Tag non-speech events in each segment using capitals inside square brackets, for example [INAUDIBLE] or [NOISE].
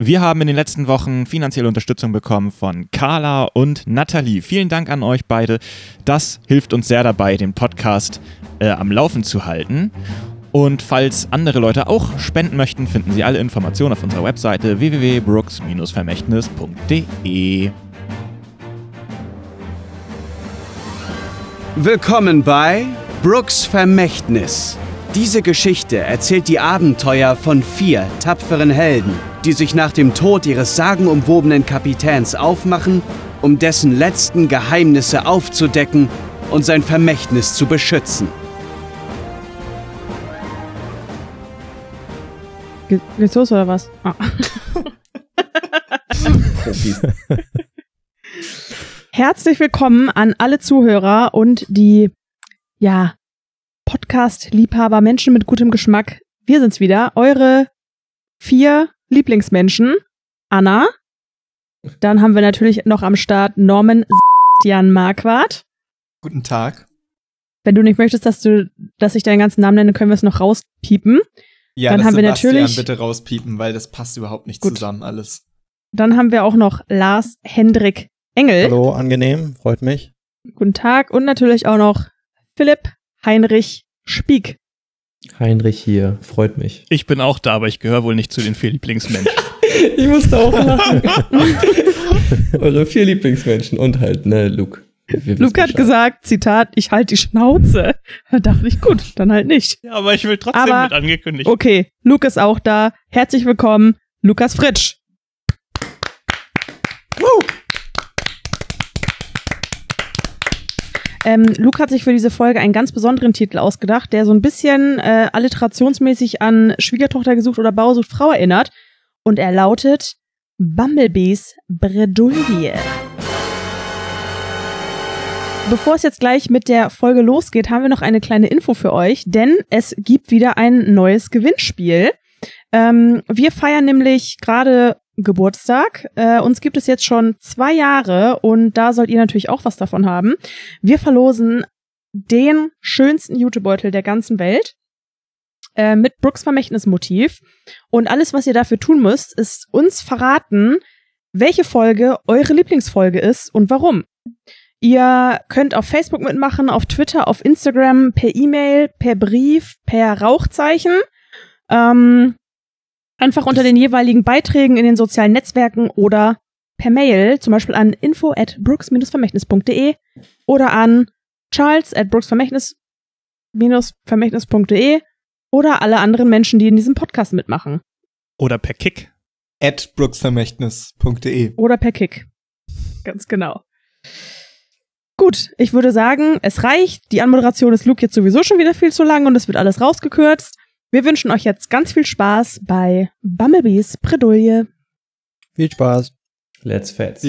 Wir haben in den letzten Wochen finanzielle Unterstützung bekommen von Carla und Nathalie. Vielen Dank an euch beide. Das hilft uns sehr dabei, den Podcast äh, am Laufen zu halten. Und falls andere Leute auch spenden möchten, finden Sie alle Informationen auf unserer Webseite www.brooks-vermächtnis.de. Willkommen bei Brooks Vermächtnis. Diese Geschichte erzählt die Abenteuer von vier tapferen Helden, die sich nach dem Tod ihres sagenumwobenen Kapitäns aufmachen, um dessen letzten Geheimnisse aufzudecken und sein Vermächtnis zu beschützen. Ge geht's los oder was? Ah. [LAUGHS] Herzlich willkommen an alle Zuhörer und die, ja, Podcast-Liebhaber, Menschen mit gutem Geschmack. Wir sind's wieder, eure vier Lieblingsmenschen. Anna. Dann haben wir natürlich noch am Start Norman Jan Marquardt. Guten Tag. Wenn du nicht möchtest, dass du, dass ich deinen ganzen Namen nenne, können wir es noch rauspiepen. Ja, Dann das haben wir Sebastian natürlich- bitte rauspiepen, weil das passt überhaupt nicht Gut. zusammen alles. Dann haben wir auch noch Lars Hendrik Engel. Hallo, angenehm, freut mich. Guten Tag. Und natürlich auch noch Philipp Heinrich Spiek. Heinrich hier, freut mich. Ich bin auch da, aber ich gehöre wohl nicht zu den vier Lieblingsmenschen. [LAUGHS] Ich musste auch lachen. [LAUGHS] Eure vier Lieblingsmenschen und halt, ne, Luke. Luke hat gesagt, Zitat, ich halte die Schnauze. [LAUGHS] Da dachte ich, gut, dann halt nicht. ja, aber ich will trotzdem Aber- mit angekündigt. Okay, Luke ist auch da. Herzlich willkommen, Lukas Fritsch. Ähm, Luke hat sich für diese Folge einen ganz besonderen Titel ausgedacht, der so ein bisschen äh, alliterationsmäßig an Schwiegertochter gesucht oder Bauer sucht Frau erinnert. Und er lautet Bumblebees Bredouille. Bevor es jetzt gleich mit der Folge losgeht, haben wir noch eine kleine Info für euch, denn es gibt wieder ein neues Gewinnspiel. Ähm, wir feiern nämlich gerade Geburtstag. Äh, uns gibt es jetzt schon zwei Jahre und da sollt ihr natürlich auch was davon haben. Wir verlosen den schönsten Jutebeutel der ganzen Welt äh, mit Brooks Vermächtnismotiv. Und alles, was ihr dafür tun müsst, ist uns verraten, welche Folge eure Lieblingsfolge ist und warum. Ihr könnt auf Facebook mitmachen, auf Twitter, auf Instagram, per E-Mail, per Brief, per Rauchzeichen. Ähm, einfach unter den jeweiligen Beiträgen in den sozialen Netzwerken oder per Mail, zum Beispiel an info at brooks-vermächtnis.de oder an charles at brooks-vermächtnis.de oder alle anderen Menschen, die in diesem Podcast mitmachen. Oder per Kick. At brooksvermächtnis.de. Oder per Kick. Ganz genau. Gut, ich würde sagen, es reicht. Die Anmoderation ist Luke jetzt sowieso schon wieder viel zu lang und es wird alles rausgekürzt. Wir wünschen euch jetzt ganz viel Spaß bei Bumblebees Bredouille. Viel Spaß. Let's Fets.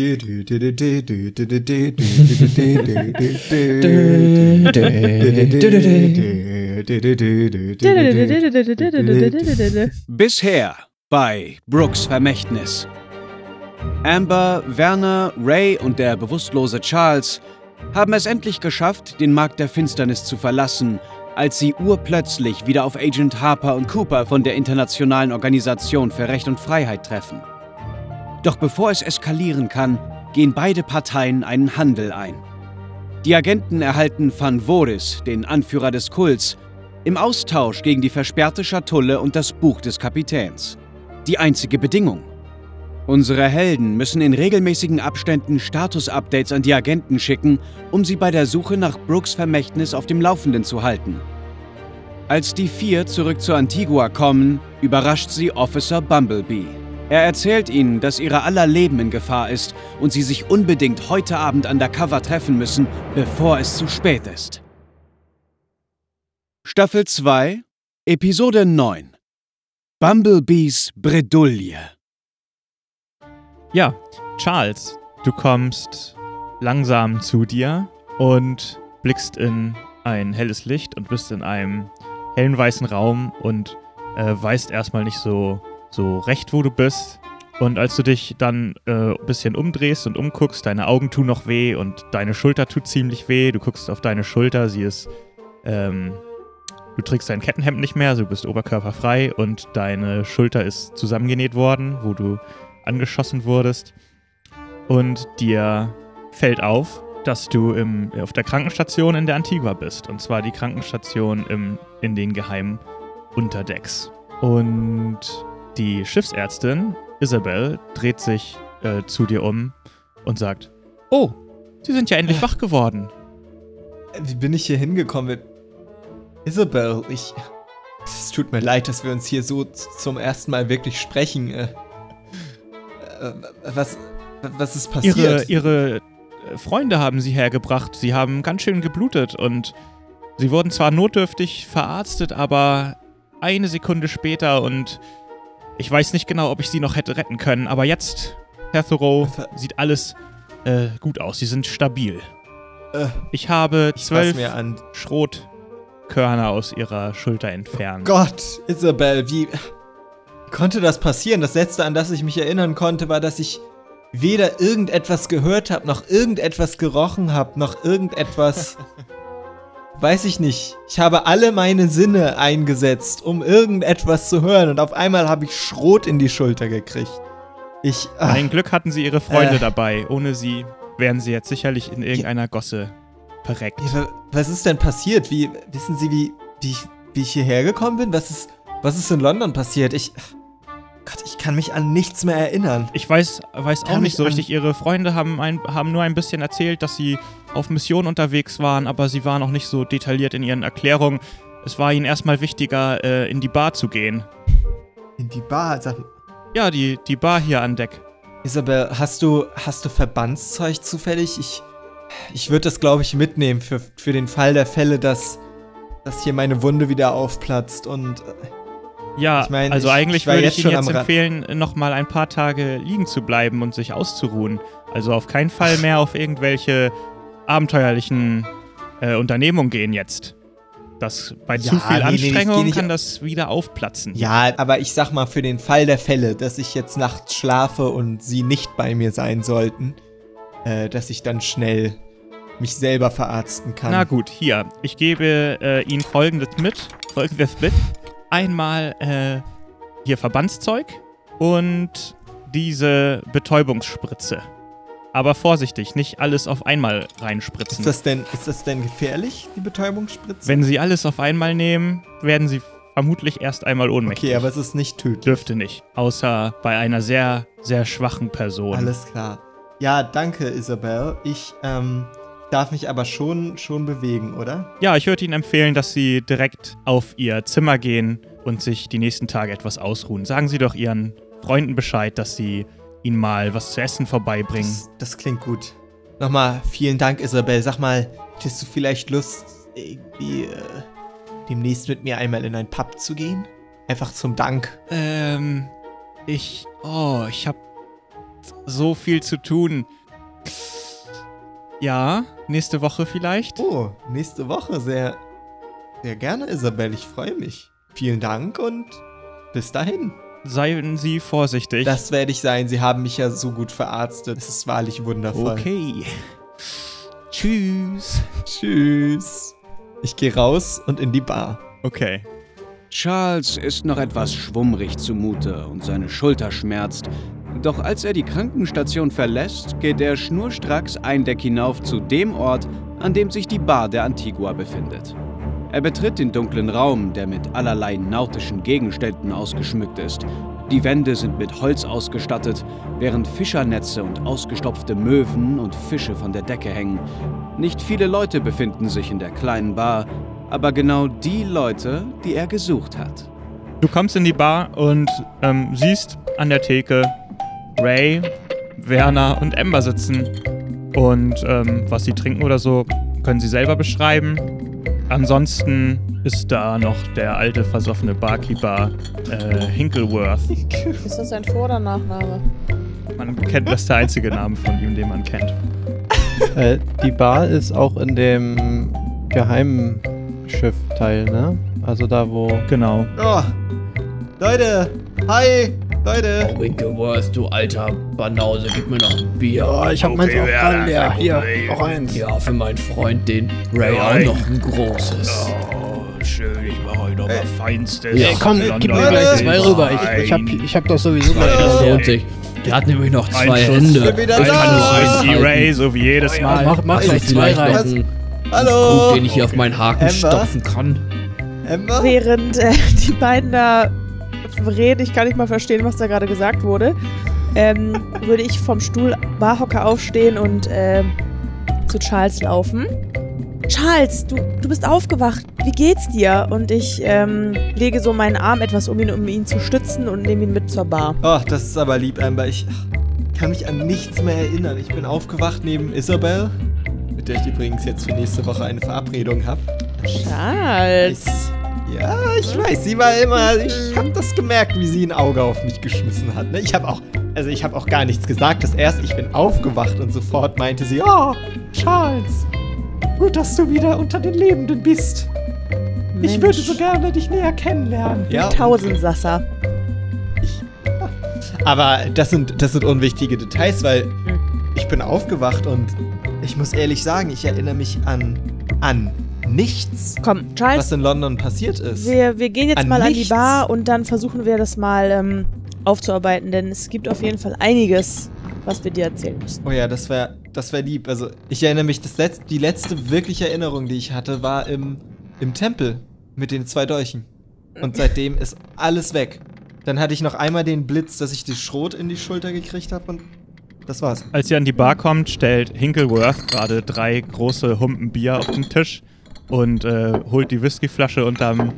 Bisher bei Brooks Vermächtnis. Amber, Werner, Ray und der bewusstlose Charles haben es endlich geschafft, den Markt der Finsternis zu verlassen, als sie urplötzlich wieder auf Agent Harper und Cooper von der Internationalen Organisation für Recht und Freiheit treffen. Doch bevor es eskalieren kann, gehen beide Parteien einen Handel ein. Die Agenten erhalten Van Voris, den Anführer des Kults, im Austausch gegen die versperrte Schatulle und das Buch des Kapitäns. Die einzige Bedingung. Unsere Helden müssen in regelmäßigen Abständen Status-Updates an die Agenten schicken, um sie bei der Suche nach Brooks Vermächtnis auf dem Laufenden zu halten. Als die vier zurück zu Antigua kommen, überrascht sie Officer Bumblebee. Er erzählt ihnen, dass ihre aller Leben in Gefahr ist und sie sich unbedingt heute Abend undercover treffen müssen, bevor es zu spät ist. Staffel 2, Episode 9 Bumblebees Bredouille Ja, Charles, du kommst langsam zu dir und blickst in ein helles Licht und bist in einem hellen weißen Raum und äh, weißt erstmal nicht so, so recht, wo du bist. Und als du dich dann äh, ein bisschen umdrehst und umguckst, deine Augen tun noch weh und deine Schulter tut ziemlich weh. Du guckst auf deine Schulter, sie ist ähm, Du trägst dein Kettenhemd nicht mehr, also du bist oberkörperfrei und deine Schulter ist zusammengenäht worden, wo du angeschossen wurdest. Und dir fällt auf, dass du im, auf der Krankenstation in der Antigua bist. Und zwar die Krankenstation im, in den geheimen Unterdecks. Und die Schiffsärztin, Isabel, dreht sich äh, zu dir um und sagt: Oh, Sie sind ja endlich wach geworden. Wie bin ich hier hingekommen? Isabel, ich. Es tut mir leid, dass wir uns hier so zum ersten Mal wirklich sprechen. Äh, äh, was, was ist passiert? Ihre, ihre äh, Freunde haben sie hergebracht. Sie haben ganz schön geblutet und sie wurden zwar notdürftig verarztet, aber eine Sekunde später und ich weiß nicht genau, ob ich sie noch hätte retten können. Aber jetzt, Herr Thoreau, sieht alles äh, gut aus. Sie sind stabil. Äh, Ich habe zwölf. Schrotkörner aus ihrer Schulter entfernt. Gott, Isabel, wie konnte das passieren? Das letzte, an das ich mich erinnern konnte, war, dass ich weder irgendetwas gehört habe, noch irgendetwas gerochen habe, noch irgendetwas. [LAUGHS] weiß ich nicht. Ich habe alle meine Sinne eingesetzt, um irgendetwas zu hören, und auf einmal habe ich Schrot in die Schulter gekriegt. Ich. ah, Ein Glück hatten sie ihre Freunde Äh. dabei. Ohne sie wären sie jetzt sicherlich in irgendeiner Gosse verreckt. Was ist denn passiert? Wie, wissen Sie, wie, wie, ich, wie ich hierher gekommen bin? Was ist, was ist in London passiert? Ich. Gott, ich kann mich an nichts mehr erinnern. Ich weiß, weiß auch nicht so richtig. Ihre Freunde haben, ein, haben nur ein bisschen erzählt, dass sie auf Mission unterwegs waren, aber sie waren auch nicht so detailliert in ihren Erklärungen. Es war ihnen erstmal wichtiger, äh, in die Bar zu gehen. In die Bar. Sag, Ja, die, die Bar hier an Deck. Isabel, hast du, hast du Verbandszeug zufällig? Ich, ich würde das, glaube ich, mitnehmen für, für den Fall der Fälle, dass, dass hier meine Wunde wieder aufplatzt und. äh, Ja, Ich mein, also ich- eigentlich ich würde ich Ihnen jetzt empfehlen, nochmal ein paar Tage liegen zu bleiben und sich auszuruhen. Also auf keinen Fall mehr auf irgendwelche abenteuerlichen äh, Unternehmungen gehen jetzt. Das, bei Ja, zu nee, viel nee, Anstrengung nicht- kann das wieder aufplatzen. Ja, aber ich sag mal, für den Fall der Fälle, dass ich jetzt nachts schlafe und sie nicht bei mir sein sollten, äh, dass ich dann schnell mich selber verarzten kann. Na gut, hier. Ich gebe äh, Ihnen folgendes mit. Folgendes mit. Einmal äh, hier Verbandszeug und diese Betäubungsspritze. Aber vorsichtig, nicht alles auf einmal reinspritzen. Ist das denn, ist das denn gefährlich, die Betäubungsspritze? Wenn Sie alles auf einmal nehmen, werden Sie vermutlich erst einmal ohnmächtig. okay, aber es ist nicht tödlich. Dürfte nicht. Außer bei einer sehr, sehr schwachen Person. Alles klar. Ja, danke, Isabel. Ich ähm, darf mich aber schon, schon bewegen, oder? Ja, ich würde Ihnen empfehlen, dass Sie direkt auf Ihr Zimmer gehen und sich die nächsten Tage etwas ausruhen. Sagen Sie doch Ihren Freunden Bescheid, dass Sie ihnen mal was zu essen vorbeibringen. Das, das klingt gut. Nochmal vielen Dank, Isabel. Sag mal, hättest du vielleicht Lust, irgendwie äh, demnächst mit mir einmal in ein Pub zu gehen? Einfach zum Dank. Ähm, ich. Oh, ich hab so viel zu tun. Ja, nächste Woche vielleicht. Oh, nächste Woche. Sehr, sehr gerne, Isabel. Ich freue mich. Vielen Dank und bis dahin. Seien Sie vorsichtig. Das werde ich sein. Sie haben mich ja so gut verarztet. Es ist wahrlich wundervoll. okay. Tschüss. Tschüss. Ich gehe raus und in die Bar. Okay. Charles ist noch etwas schwummrig zumute und seine Schulter schmerzt. Doch als er die Krankenstation verlässt, geht er schnurstracks ein Deck hinauf zu dem Ort, an dem sich die Bar der Antigua befindet. Er betritt den dunklen Raum, der mit allerlei nautischen Gegenständen ausgeschmückt ist. Die Wände sind mit Holz ausgestattet, während Fischernetze und ausgestopfte Möwen und Fische von der Decke hängen. Nicht viele Leute befinden sich in der kleinen Bar, aber genau die Leute, die er gesucht hat. Du kommst in die Bar und ähm, siehst an der Theke Ray, Werner und Ember sitzen. Und ähm, was sie trinken oder so, können sie selber beschreiben. Ansonsten ist da noch der alte versoffene Barkeeper äh, Hinkleworth. [LAUGHS] Ist das ein Vor- oder Nachname? Man kennt, das ist der einzige Name von ihm, den man kennt. [LAUGHS] Äh, die Bar ist auch in dem geheimen Schiffteil, ne? Also da, wo. Genau. Oh, Leute, hi, Leute. Oh, Winkleworth, du alter Banause, gib mir noch ein Bier. Oh, ich hab meins auch dran, leer. Hier, noch eins. Ja, für meinen Freund, den Ray, Ja, auch ich- noch ein großes. Oh, schön, ich mach Allerfeinstes. Ja, Komm, gib mir gleich zwei rüber. Ich, ich, hab, ich hab doch sowieso gleich Das noch. lohnt sich. Der hat nämlich noch zwei Schuss. Hände. bin wieder Ich da. kann nur eins Easy halten. Ray, so wie jedes Ja, Mal. mach, mach gleich zwei rein. noch einen Hallo? Krug, den ich hier auf meinen Haken stopfen kann. Emma? Während äh, die beiden da reden, ich kann nicht mal verstehen, was da gerade gesagt wurde, ähm, würde ich vom Stuhl Barhocker aufstehen und ähm, zu Charles laufen. Charles, du, du bist aufgewacht. Wie geht's dir? Und ich ähm, lege so meinen Arm etwas um ihn, um ihn zu stützen und nehme ihn mit zur Bar. Oh, das ist aber lieb, Amber. Ich kann mich an nichts mehr erinnern. Ich bin aufgewacht neben Isabel, mit der ich übrigens jetzt für nächste Woche eine Verabredung habe. Charles. Ja, ich weiß, sie war immer. Ich habe das gemerkt, wie sie ein Auge auf mich geschmissen hat. Ne? Ich habe auch, also ich habe auch gar nichts gesagt. Das erst, ich bin aufgewacht und sofort meinte sie, oh, Charles, gut, dass du wieder unter den Lebenden bist. Ich würde so gerne dich näher kennenlernen. Ja, Tausendsasser. aber das sind, das sind unwichtige Details, weil ich bin aufgewacht und ich muss ehrlich sagen, ich erinnere mich an, an nichts, Komm, Charles, was in London passiert ist. wir, wir gehen jetzt An mal an die nichts. Bar und dann versuchen wir das mal ähm, aufzuarbeiten, denn es gibt auf jeden Fall einiges, was wir dir erzählen müssen. Oh ja, das wäre das wär lieb. Also, ich erinnere mich, das letz die letzte wirkliche Erinnerung, die ich hatte, war im, im Tempel mit den zwei Dolchen. Und seitdem ist alles weg. Dann hatte ich noch einmal den Blitz, dass ich die Schrot in die Schulter gekriegt habe und das war's. Als ihr an die Bar kommt, stellt Hinkleworth gerade drei große Humpen Bier auf den Tisch und äh, holt die Whiskyflasche unterm,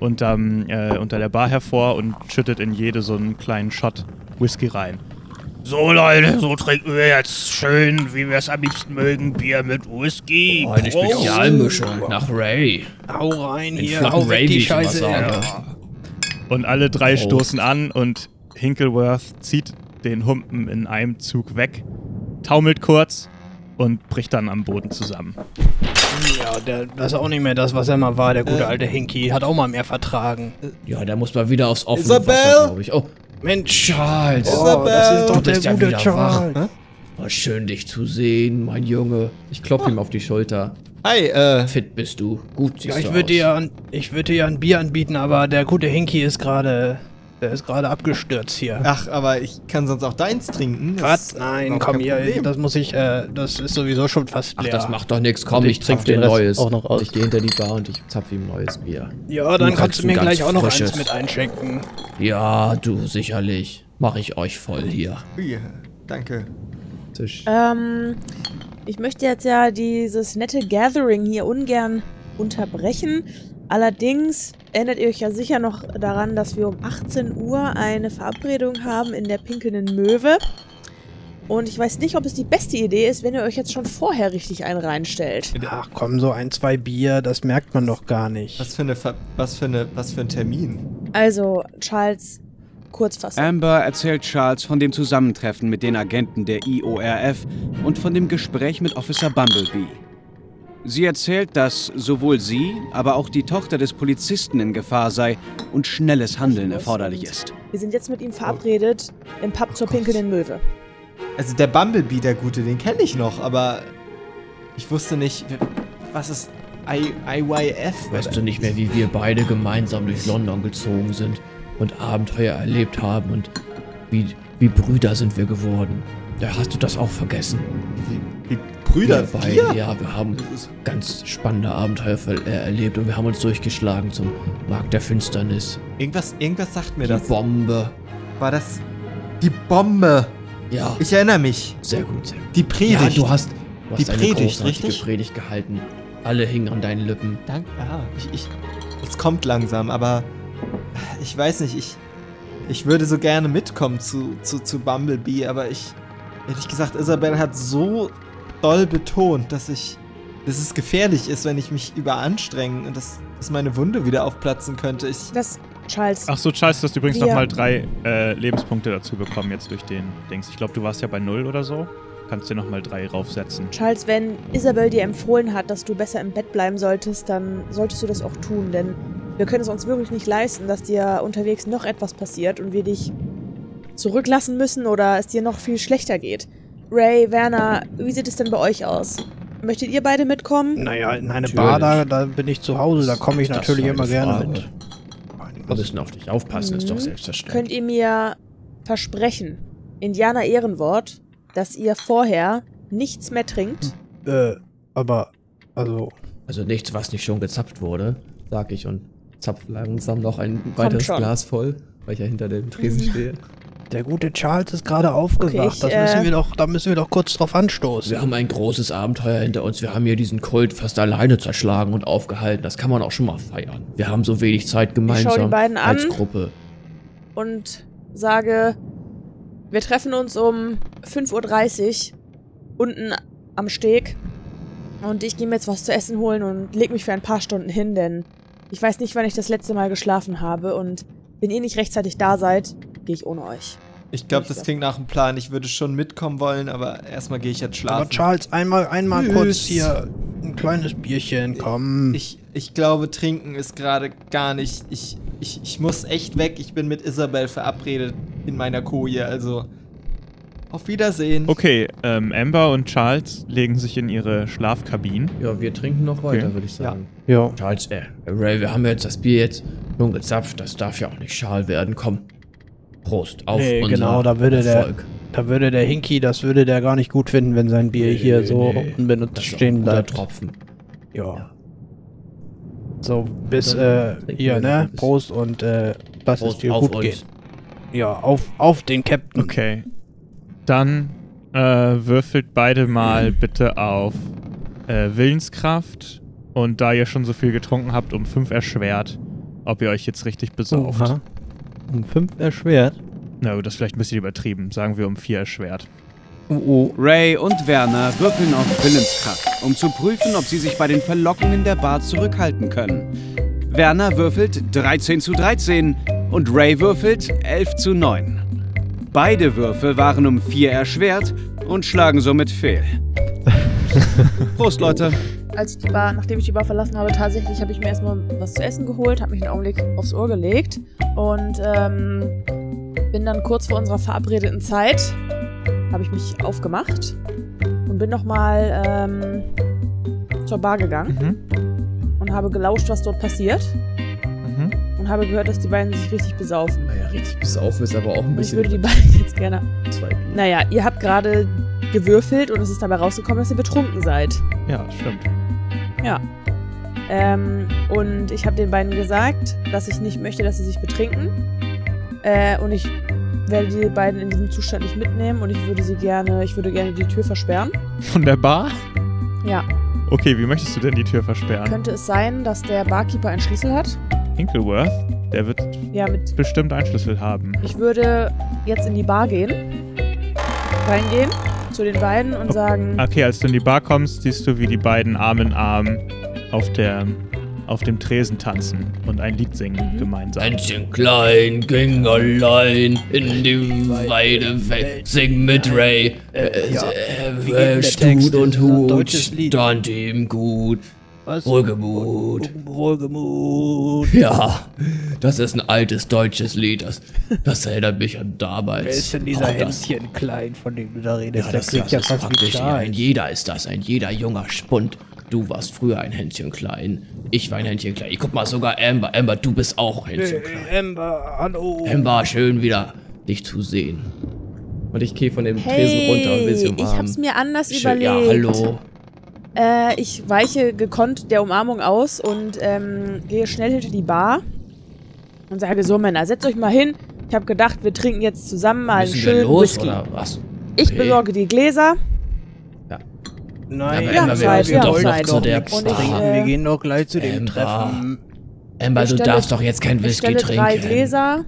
unterm, äh, unter der Bar hervor und schüttet in jede so einen kleinen Shot Whisky rein. So Leute, so trinken wir jetzt schön, wie wir es am liebsten mögen, Bier mit Whisky. Oh, eine Spezialmischung nach Ray. Hau rein hier, hau Ray, die Scheiße. sage. Und alle drei Prost. stoßen an und Hinkleworth zieht den Humpen in einem Zug weg, taumelt kurz und bricht dann am Boden zusammen. Ja, der, das ist auch nicht mehr das, was er mal war, der gute Äh. alte Hinky. Hat auch mal mehr vertragen. Ja, der muss mal wieder aufs offene Isabel? Wasser, glaube ich. Oh, Mensch, Charles. oh, das ist Du doch der bist ja gute wieder Charles. wach. Oh, schön dich zu sehen, mein Junge. Ich klopfe ihm auf die Schulter. Hi, äh, Fit bist du. Gut siehst Ja, ich du würde aus. dir, ein- ich würd dir ein Bier anbieten, aber der gute Hinky ist gerade, der ist gerade abgestürzt hier. ach, aber ich kann sonst auch deins trinken. Was? Nein, komm hier, das muss ich, äh, das ist sowieso schon fast Ach, leer. das macht doch nichts. Komm, Und ich ich trinke dir neues. auch noch aus. Ich gehe hinter die Bar und ich zapfe ihm ein neues Bier. Ja, dann Du kannst du mir gleich auch noch frisches. eins mit einschenken. Ja, du sicherlich. Mach ich euch voll hier. Ja, danke. Tisch. Ähm, ich möchte jetzt ja dieses nette Gathering hier ungern unterbrechen. Allerdings erinnert ihr euch ja sicher noch daran, dass wir um 18 Uhr eine Verabredung haben in der Pinkelnden Möwe. Und ich weiß nicht, ob es die beste Idee ist, wenn ihr euch jetzt schon vorher richtig einen reinstellt. Ach komm, so ein, zwei Bier, das merkt man doch gar nicht. Was für eine, Ver was für eine, was für ein Termin? Also, Charles, Kurzfassung. Amber erzählt Charles von dem Zusammentreffen mit den Agenten der IORF und von dem Gespräch mit Officer Bumblebee. Sie erzählt, dass sowohl sie, aber auch die Tochter des Polizisten in Gefahr sei und schnelles Handeln erforderlich ist. Wir sind jetzt mit ihm verabredet im Pub zur Pinkelnden Möwe. Also der Bumblebee, der Gute, den kenne ich noch, aber ich wusste nicht, was ist I IYF? Weißt du nicht mehr, wie wir beide gemeinsam durch London gezogen sind und Abenteuer erlebt haben und wie, wie Brüder sind wir geworden? Da hast du das auch vergessen. Wie, wie Brüder, wir beide, ja, wir haben ganz spannende Abenteuer äh, erlebt und wir haben uns durchgeschlagen zum Markt der Finsternis. Irgendwas, irgendwas sagt mir Die das. Bombe. War das die Bombe? Ja, Ich erinnere mich. sehr gut, sehr gut. Die Predigt. Ja, du hast, du Die hast eine Predigt, richtig? Predigt gehalten. Alle hingen an deinen Lippen. Danke. Ja, ich, ich, es kommt langsam, aber ich weiß nicht, ich, ich würde so gerne mitkommen zu, zu, zu Bumblebee, aber ich, ehrlich gesagt, Isabel hat so doll betont, dass ich, dass es gefährlich ist, wenn ich mich überanstrenge und dass, dass meine Wunde wieder aufplatzen könnte. Ich, Das, Charles, Ach so, Charles, du hast übrigens Wir- nochmal drei äh, Lebenspunkte dazu bekommen jetzt durch den Dings. Ich glaube, du warst ja bei null oder so. Kannst dir nochmal drei raufsetzen. Charles, wenn Isabel dir empfohlen hat, dass du besser im Bett bleiben solltest, dann solltest du das auch tun, denn wir können es uns wirklich nicht leisten, dass dir unterwegs noch etwas passiert und wir dich zurücklassen müssen oder es dir noch viel schlechter geht. Ray, Werner, wie sieht es denn bei euch aus? Möchtet ihr beide mitkommen? Naja, in eine Natürlich. Bar, da, da bin ich zu Hause, da komme ich das natürlich immer gerne Frage? mit. Wir müssen auf dich aufpassen, ist doch Mhm. selbstverständlich. Könnt ihr mir versprechen, Indianer Ehrenwort, dass ihr vorher nichts mehr trinkt? Äh, aber, also, Also nichts, was nicht schon gezapft wurde, sag ich und zapf langsam noch ein weiteres schon. Glas voll, weil ich ja hinter dem Tresen [LAUGHS] stehe. Der gute Charles ist gerade aufgewacht. Okay, ich, das müssen äh, wir doch, da müssen wir doch kurz drauf anstoßen. Wir haben ein großes Abenteuer hinter uns. Wir haben hier diesen Kult fast alleine zerschlagen und aufgehalten. Das kann man auch schon mal feiern. Wir haben so wenig Zeit gemeinsam die beiden an. als Gruppe. Und sage, wir treffen uns um 5.30 Uhr unten am Steg. Und ich gehe mir jetzt was zu essen holen und leg mich für ein paar Stunden hin, denn ich weiß nicht, wann ich das letzte Mal geschlafen habe. Und wenn ihr nicht rechtzeitig da seid, gehe ich ohne euch. Ich glaube, das klingt nach einem Plan. Ich würde schon mitkommen wollen, aber erstmal gehe ich jetzt aber schlafen. Charles, einmal, einmal Tschüss. kurz hier ein kleines Bierchen, komm. Ich, ich glaube, trinken ist gerade gar nicht. Ich, ich, ich muss echt weg. Ich bin mit Isabel verabredet in meiner Koje. Also, auf Wiedersehen. Okay, ähm, Amber und Charles legen sich in ihre Schlafkabinen. Ja, wir trinken noch weiter, Okay. würde ich sagen. ja. Charles, äh, Ray, wir haben jetzt das Bier jetzt schon gezapft. Das darf ja auch nicht schal werden. Komm. Prost auf Nee, unser genau, da würde der- Erfolg. Da würde der Hinky, das würde der gar nicht gut finden, wenn sein Bier Nee, hier so nee. unbenutzt Das ist auch ein stehen guter bleibt. Tropfen. Ja. So, bis, äh, hier, ne? Prost und, äh, lass es Prost dir auf gut uns. gehen. Ja, auf, auf den Captain. Okay. Dann äh, würfelt beide mal [CLEARS THROAT] bitte auf äh, Willenskraft. Und da ihr schon so viel getrunken habt, um 5 erschwert, ob ihr euch jetzt richtig besauft. Oha. Um fünf erschwert. Na gut, das ist vielleicht ein bisschen übertrieben. Sagen wir um 4 erschwert. Oh, oh. Ray und Werner würfeln auf Willenskraft, um zu prüfen, ob sie sich bei den Verlockungen der Bar zurückhalten können. Werner würfelt 13 zu 13 und Ray würfelt 11 zu 9. Beide Würfe waren um 4 erschwert und schlagen somit fehl. [LAUGHS] Prost, Leute. Als ich die Bar, nachdem ich die Bar verlassen habe, tatsächlich habe ich mir erstmal was zu essen geholt, habe mich einen Augenblick aufs Ohr gelegt und ähm, bin dann kurz vor unserer verabredeten Zeit, habe ich mich aufgemacht und bin nochmal ähm, zur Bar gegangen Mhm. und habe gelauscht, was dort passiert Mhm. und habe gehört, dass die beiden sich richtig besaufen. Naja, richtig besaufen ist aber auch ein Und ich bisschen. würde die beiden [LAUGHS] jetzt gerne. zwei Bier. Naja, ihr habt gerade gewürfelt und es ist dabei rausgekommen, dass ihr betrunken seid. Ja, stimmt. Ähm, und ich habe den beiden gesagt, dass ich nicht möchte, dass sie sich betrinken. Äh, und ich werde die beiden in diesem Zustand nicht mitnehmen und ich würde sie gerne, ich würde gerne die Tür versperren. Von der Bar? Ja. Okay, wie möchtest du denn die Tür versperren? Könnte es sein, dass der Barkeeper einen Schlüssel hat? Hinkleworth, der wird Ja, mit. bestimmt einen Schlüssel haben. Ich würde jetzt in die Bar gehen, reingehen zu den beiden und sagen, Okay, als du in die Bar kommst, siehst du, wie die beiden Arm in Arm auf, der, auf dem Tresen tanzen und ein Lied singen Mhm. gemeinsam. Händchen klein ging allein in die weite Welt. Sing mit Ray. Äh, Ja. äh, äh, Text? und Hut stand ihm gut. Was? Wohlgemut. Wohlgemut. Ja, das ist ein altes deutsches Lied. Das, das erinnert mich an damals. Wer ist denn dieser Auch das- Händchen klein, von dem du da redest? Ja, Der das, klingt das ja ist fast praktisch ein jeder ist das, ein jeder junger Spund. Du warst früher ein Händchen klein. Ich war ein Händchen klein. Ich guck mal sogar Amber. Amber, du bist auch Händchen klein. Äh, Amber, hallo. Amber, schön wieder dich zu sehen. Und ich gehe von dem Tresen runter und will sie hey, umarmen. ich hab's mir anders Schön, überlegt. ja, hallo. Äh, ich weiche gekonnt der Umarmung aus und ähm, gehe schnell hinter die Bar und sage so, Männer, setzt euch mal hin. Ich habe gedacht, wir trinken jetzt zusammen mal einen Müssen wir schönen los Whisky. oder was? Ich Okay. besorge die Gläser. Nein, aber Wir haben Zeit, wir haben doch Zeit. zu der Und ich, äh, Wir gehen doch gleich zu dem Amber. Treffen. Amber, Ich du darfst doch jetzt kein Ich Whisky trinken. drei Gläser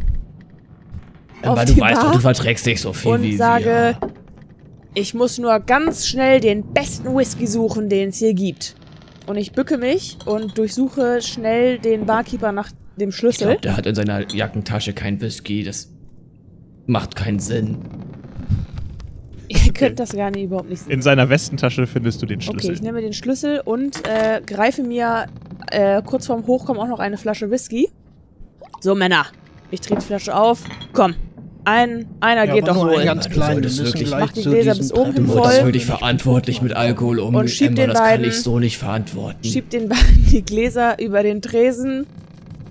Amber, du weißt doch, du verträgst nicht so viel und wie sage, wir. Ich muss nur ganz schnell den besten Whisky suchen, den es hier gibt. Und ich bücke mich und durchsuche schnell den Barkeeper nach dem Ich Schlüssel. glaube, der hat in seiner Jackentasche kein Whisky. Das macht keinen Sinn. Ihr könnt das gar nicht überhaupt nicht sehen. In seiner Westentasche findest du den Okay, Schlüssel. ich nehme den Schlüssel und äh, greife mir äh, kurz vorm Hochkommen auch noch eine Flasche Whisky. So, Männer. Ich drehe die Flasche auf. Komm. Ein, einer Ja, geht doch wohl. ganz Du klein. Solltest müssen wirklich- Mach die Gläser bis oben hin voll. das wirklich verantwortlich mit Alkohol um. Und schieb Amber, den das kann ich so nicht verantworten. Schieb den beiden die Gläser über den Tresen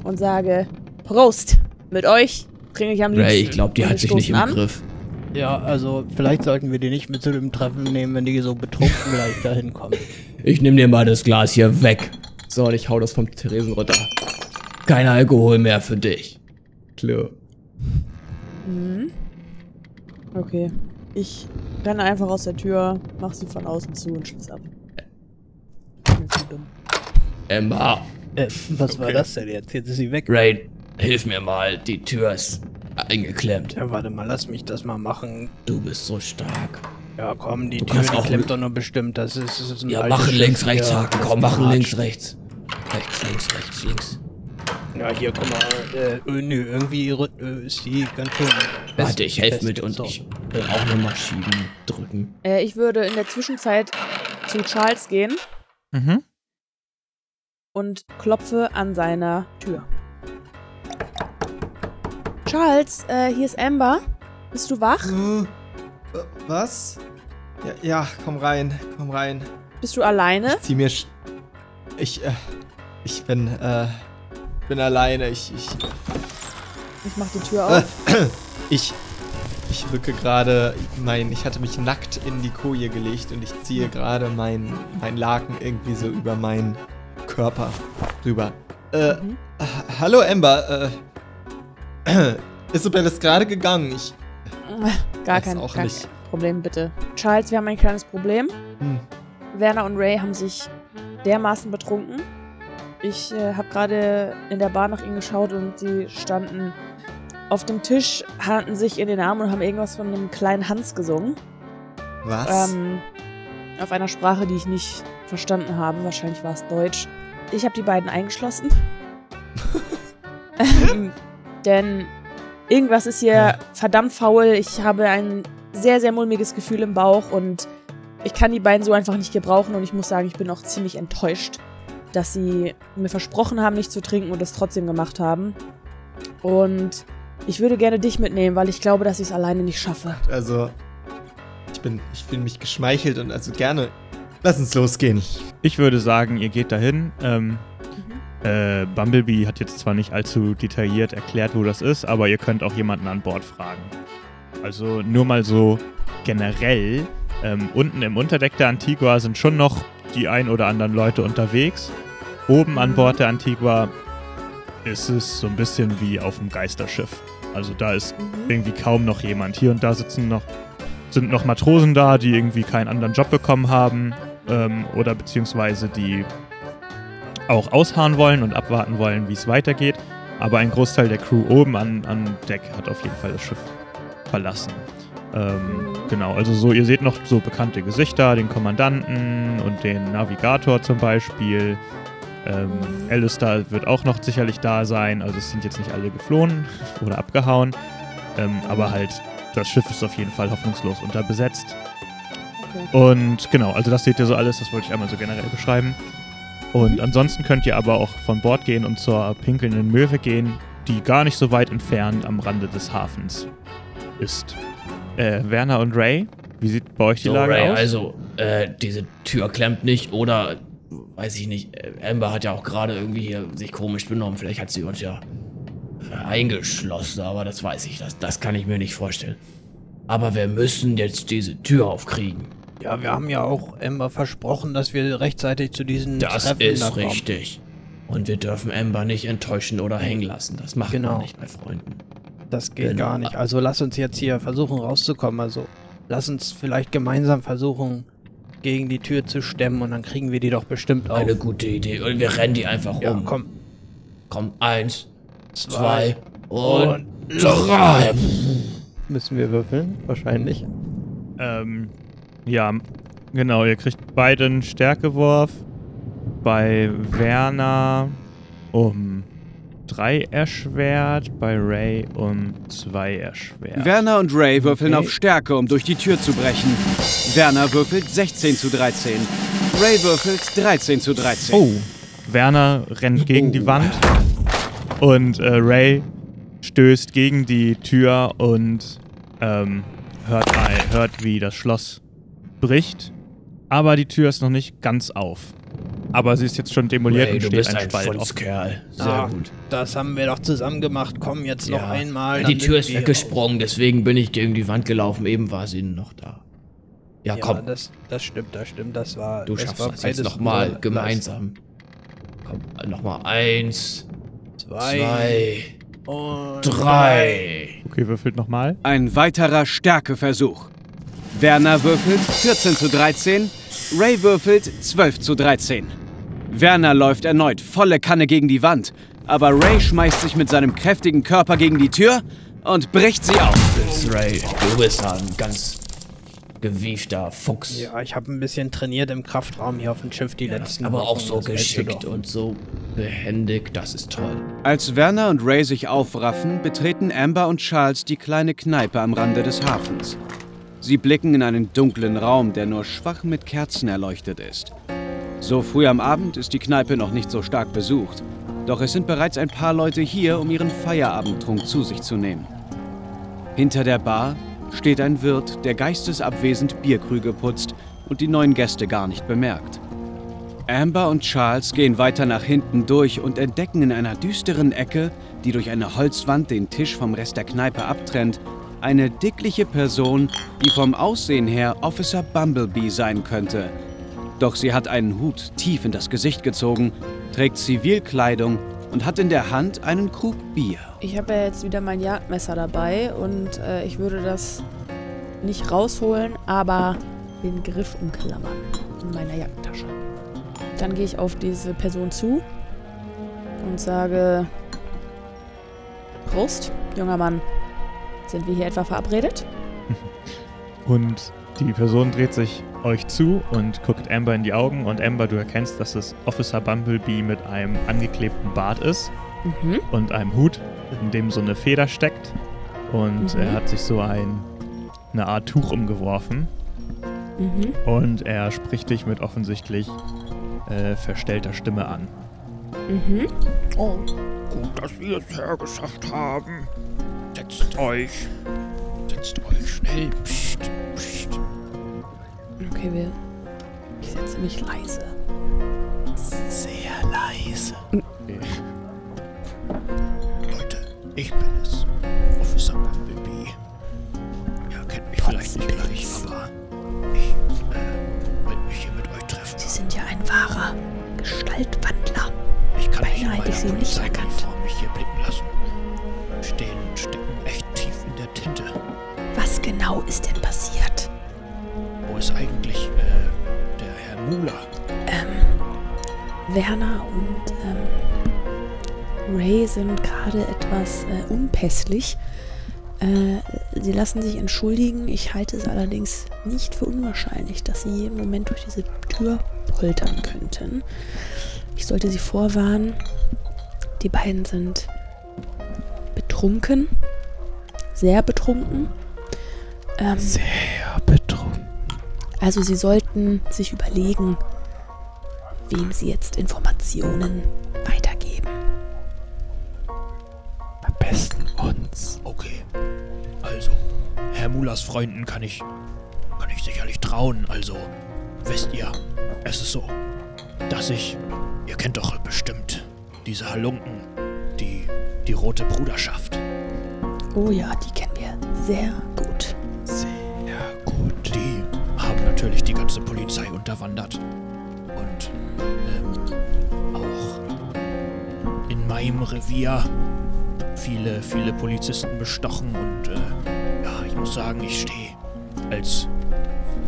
und sage, Prost. Mit euch trinke ich am liebsten. Ray, ich glaube, die hat sich nicht im an. Griff. Ja, also vielleicht sollten wir die nicht mit zu dem Treffen nehmen, wenn die so betrunken [LAUGHS] gleich dahin kommen. Ich nehme dir mal das Glas hier weg. So, und ich hau das vom Theresen runter. Kein Alkohol mehr für dich. Klar. Mhm. Okay. Ich renne einfach aus der Tür, mach sie von außen zu und schließ ab. Ich bin zu dumm. Emma, Äh, was war das denn jetzt? Jetzt ist sie weg. Ray, hilf mir mal. Die Tür ist eingeklemmt. Ja, warte mal, lass mich das mal machen. Du bist so stark. Ja, komm, die Du Tür die auch- klemmt doch nur bestimmt. Das ist, das ist ein Ja, machen Schiff links, rechts haken. Komm, machen Quatsch. links, rechts. Rechts, links, rechts, links. Ja, hier, guck mal. Äh, äh, nö, irgendwie äh, ist die ganz schön. Warte, ich helfe mit und ich will auch eine Maschine drücken. Äh, ich würde in der Zwischenzeit zu Charles gehen Mhm. und klopfe an seiner Tür. Charles, äh, hier ist Amber. Bist du wach? Äh, was? Ja, ja, komm rein, komm rein. Bist du alleine? Zieh mir. Sch ich, äh, ich bin, äh, bin alleine. Ich, ich, Ich mach die Tür äh, auf. [COUGHS] ich, ich rücke gerade mein, ich hatte mich nackt in die Koje gelegt und ich ziehe gerade mein, mein Laken irgendwie so über meinen Körper rüber. Äh, Mhm. ha- hallo Amber, äh, [COUGHS] Isabel ist gerade gegangen. Ich, Gar weiß kein, auch gar nicht. kein Problem, bitte. Charles, wir haben ein kleines Problem. hm, Werner und Ray haben sich dermaßen betrunken. Ich äh, habe gerade in der Bar nach ihnen geschaut und sie standen auf dem Tisch, hatten sich in den Armen und haben irgendwas von einem kleinen Hans gesungen. was? Ähm, auf einer Sprache, die ich nicht verstanden habe. Wahrscheinlich war es Deutsch. Ich habe die beiden eingeschlossen. [LAUGHS] ähm, denn irgendwas ist hier Ja. verdammt faul. Ich habe ein sehr, sehr mulmiges Gefühl im Bauch und ich kann die beiden so einfach nicht gebrauchen und ich muss sagen, ich bin auch ziemlich enttäuscht, dass sie mir versprochen haben, nicht zu trinken und es trotzdem gemacht haben. Und ich würde gerne dich mitnehmen, weil ich glaube, dass ich es alleine nicht schaffe. Also, ich bin, ich fühle mich geschmeichelt und also gerne. Lass uns losgehen. Ich würde sagen, ihr geht dahin. Ähm, Mhm. äh, Bumblebee hat jetzt zwar nicht allzu detailliert erklärt, wo das ist, aber ihr könnt auch jemanden an Bord fragen. Also nur mal so generell. Ähm, unten im Unterdeck der Antigua sind schon noch die ein oder anderen Leute unterwegs. Oben an Bord der Antigua ist es so ein bisschen wie auf dem Geisterschiff. Also da ist Mhm. irgendwie kaum noch jemand. Hier und da sitzen noch, sind noch Matrosen da, die irgendwie keinen anderen Job bekommen haben ähm, oder beziehungsweise die auch ausharren wollen und abwarten wollen, wie es weitergeht. Aber ein Großteil der Crew oben an, an Deck hat auf jeden Fall das Schiff verlassen. Ähm, genau, also so, ihr seht noch so bekannte Gesichter, den Kommandanten und den Navigator zum Beispiel. Ähm, Alistair wird auch noch sicherlich da sein, also es sind jetzt nicht alle geflohen [LAUGHS] oder abgehauen. Ähm, aber halt, das Schiff ist auf jeden Fall hoffnungslos unterbesetzt. Okay. Und genau, also das seht ihr so alles, das wollte ich einmal so generell beschreiben. Und ansonsten könnt ihr aber auch von Bord gehen und zur pinkelnden Möwe gehen, die gar nicht so weit entfernt am Rande des Hafens ist. Äh, Werner und Ray, wie sieht bei euch die So, Lage Ray, aus? also, äh, diese Tür klemmt nicht oder, weiß ich nicht, äh, Amber hat ja auch gerade irgendwie hier sich komisch benommen. Vielleicht hat sie uns ja eingeschlossen, aber das weiß ich, das, das kann ich mir nicht vorstellen. Aber wir müssen jetzt diese Tür aufkriegen. Ja, wir haben ja auch Ember versprochen, dass wir rechtzeitig zu diesen Das Treffen da ist kommen. richtig. Und wir dürfen Amber nicht enttäuschen oder hängen lassen. Das macht Genau. man nicht bei Freunden. Das geht Genau. gar nicht. Also lass uns jetzt hier versuchen rauszukommen. Also lass uns vielleicht gemeinsam versuchen, gegen die Tür zu stemmen und dann kriegen wir die doch bestimmt auf. Eine gute Idee. Und wir rennen die einfach ja, um. komm. Komm, eins, Zwei. zwei und, Und drei. Müssen wir würfeln? Wahrscheinlich. Ähm, ja, genau, ihr kriegt beide einen Stärkewurf. Bei Werner um drei erschwert, bei Ray um zwei erschwert. Werner und Ray würfeln Okay. auf Stärke, um durch die Tür zu brechen. Werner würfelt 16 zu 13. Ray würfelt 13 zu 13. Oh, Werner rennt gegen die Wand und äh, Ray stößt gegen die Tür und ähm, hört, hört, wie das Schloss bricht. Aber die Tür ist noch nicht ganz auf. Aber sie ist jetzt schon demoliert Ray, und du steht bist ein ein Spalt offen. Sehr Ah, gut. Das haben wir doch zusammen gemacht. Komm jetzt noch Ja. einmal. Ja, die Tür ist weggesprungen, deswegen bin ich gegen die Wand gelaufen. Eben war sie noch da. Ja, Ja, komm, das, das stimmt, das stimmt. Das war. du das schaffst war das jetzt nochmal gemeinsam. Komm, nochmal eins, Zwei, zwei, und drei. Okay, würfelt nochmal. Ein weiterer Stärkeversuch. Werner würfelt 14 zu 13, Ray würfelt 12 zu 13. Werner läuft erneut volle Kanne gegen die Wand, aber Ray schmeißt sich mit seinem kräftigen Körper gegen die Tür und bricht sie auf. Ray, du bist ein ganz gewiefter Fuchs. Ja, ich habe ein bisschen trainiert im Kraftraum hier auf dem Schiff die letzten aber Wochen, auch so das geschickt und so behändig, das ist toll. Als Werner und Ray sich aufraffen, betreten Amber und Charles die kleine Kneipe am Rande des Hafens. Sie blicken in einen dunklen Raum, der nur schwach mit Kerzen erleuchtet ist. So früh am Abend ist die Kneipe noch nicht so stark besucht, doch es sind bereits ein paar Leute hier, um ihren Feierabendtrunk zu sich zu nehmen. Hinter der Bar steht ein Wirt, der geistesabwesend Bierkrüge putzt und die neuen Gäste gar nicht bemerkt. Amber und Charles gehen weiter nach hinten durch und entdecken in einer düsteren Ecke, die durch eine Holzwand den Tisch vom Rest der Kneipe abtrennt, eine dickliche Person, die vom Aussehen her Officer Bumblebee sein könnte. Doch sie hat einen Hut tief in das Gesicht gezogen, trägt Zivilkleidung und hat in der Hand einen Krug Bier. Ich habe ja jetzt wieder mein Jagdmesser dabei und äh, ich würde das nicht rausholen, aber den Griff umklammern in meiner Jackentasche. Dann gehe ich auf diese Person zu und sage: Prost, junger Mann. Sind wir hier etwa verabredet? Und die Person dreht sich euch zu und guckt Amber in die Augen. Und Amber, du erkennst, dass es Officer Bumblebee mit einem angeklebten Bart ist Mhm. und einem Hut, in dem so eine Feder steckt. Und Mhm. er hat sich so ein, eine Art Tuch umgeworfen. Mhm. Und er spricht dich mit offensichtlich äh, verstellter Stimme an. Mhm. Oh, gut, dass wir es hergeschafft haben. Setzt euch. Setzt euch schnell. Psst, psst. Okay, wir. Ich setze mich leise. Sehr leise. Leute, ich bin es. Officer Bumblebee. Ihr kennt mich vielleicht nicht gleich, aber ich äh, will mich hier mit euch treffen. Sie sind ja ein wahrer Gestaltwandler. Ich kann mich in Beinahe hätte ich meiner sie nicht erkannt. Polizeiuniform mich hier blicken lassen. Werner und ähm, Ray sind gerade etwas äh, unpässlich. Äh, sie lassen sich entschuldigen. Ich halte es allerdings nicht für unwahrscheinlich, dass sie jeden Moment durch diese Tür poltern könnten. Ich sollte sie vorwarnen. Die beiden sind betrunken. Sehr betrunken. Ähm, Sehr betrunken. also sie sollten sich überlegen, wem sie jetzt Informationen weitergeben. Am besten uns. Okay. Also, Herr Mulas Freunden kann ich, kann ich sicherlich trauen. Also, wisst ihr, es ist so, dass ich, ihr kennt doch bestimmt diese Halunken, die, die rote Bruderschaft. Oh ja, die kennen wir sehr gut. Sehr gut. Die haben natürlich die ganze Polizei unterwandert. Ähm, auch in meinem Revier viele, viele Polizisten bestochen. Und äh, ja, ich muss sagen, ich stehe als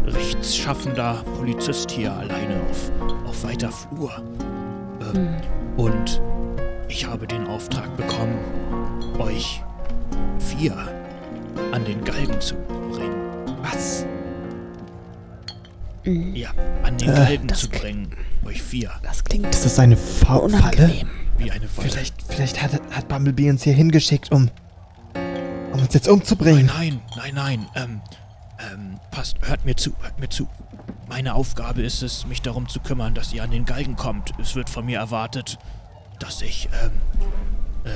rechtsschaffender Polizist hier alleine auf, auf weiter Flur. Ähm, Und ich habe den Auftrag bekommen, euch vier an den Galgen zu bringen. Was? Mhm. Ja, an den Äh, Galgen das zu bringen. Euch vier. Das klingt Ist das eine Fa Falle? Wie eine Falle. Vielleicht, vielleicht hat, hat Bumblebee uns hier hingeschickt, um, um uns jetzt Nein, umzubringen. nein, nein, nein. Ähm, ähm, passt, hört mir zu, hört mir zu. Meine Aufgabe ist es, mich darum zu kümmern, dass ihr an den Galgen kommt. Es wird von mir erwartet, dass ich, ähm, äh,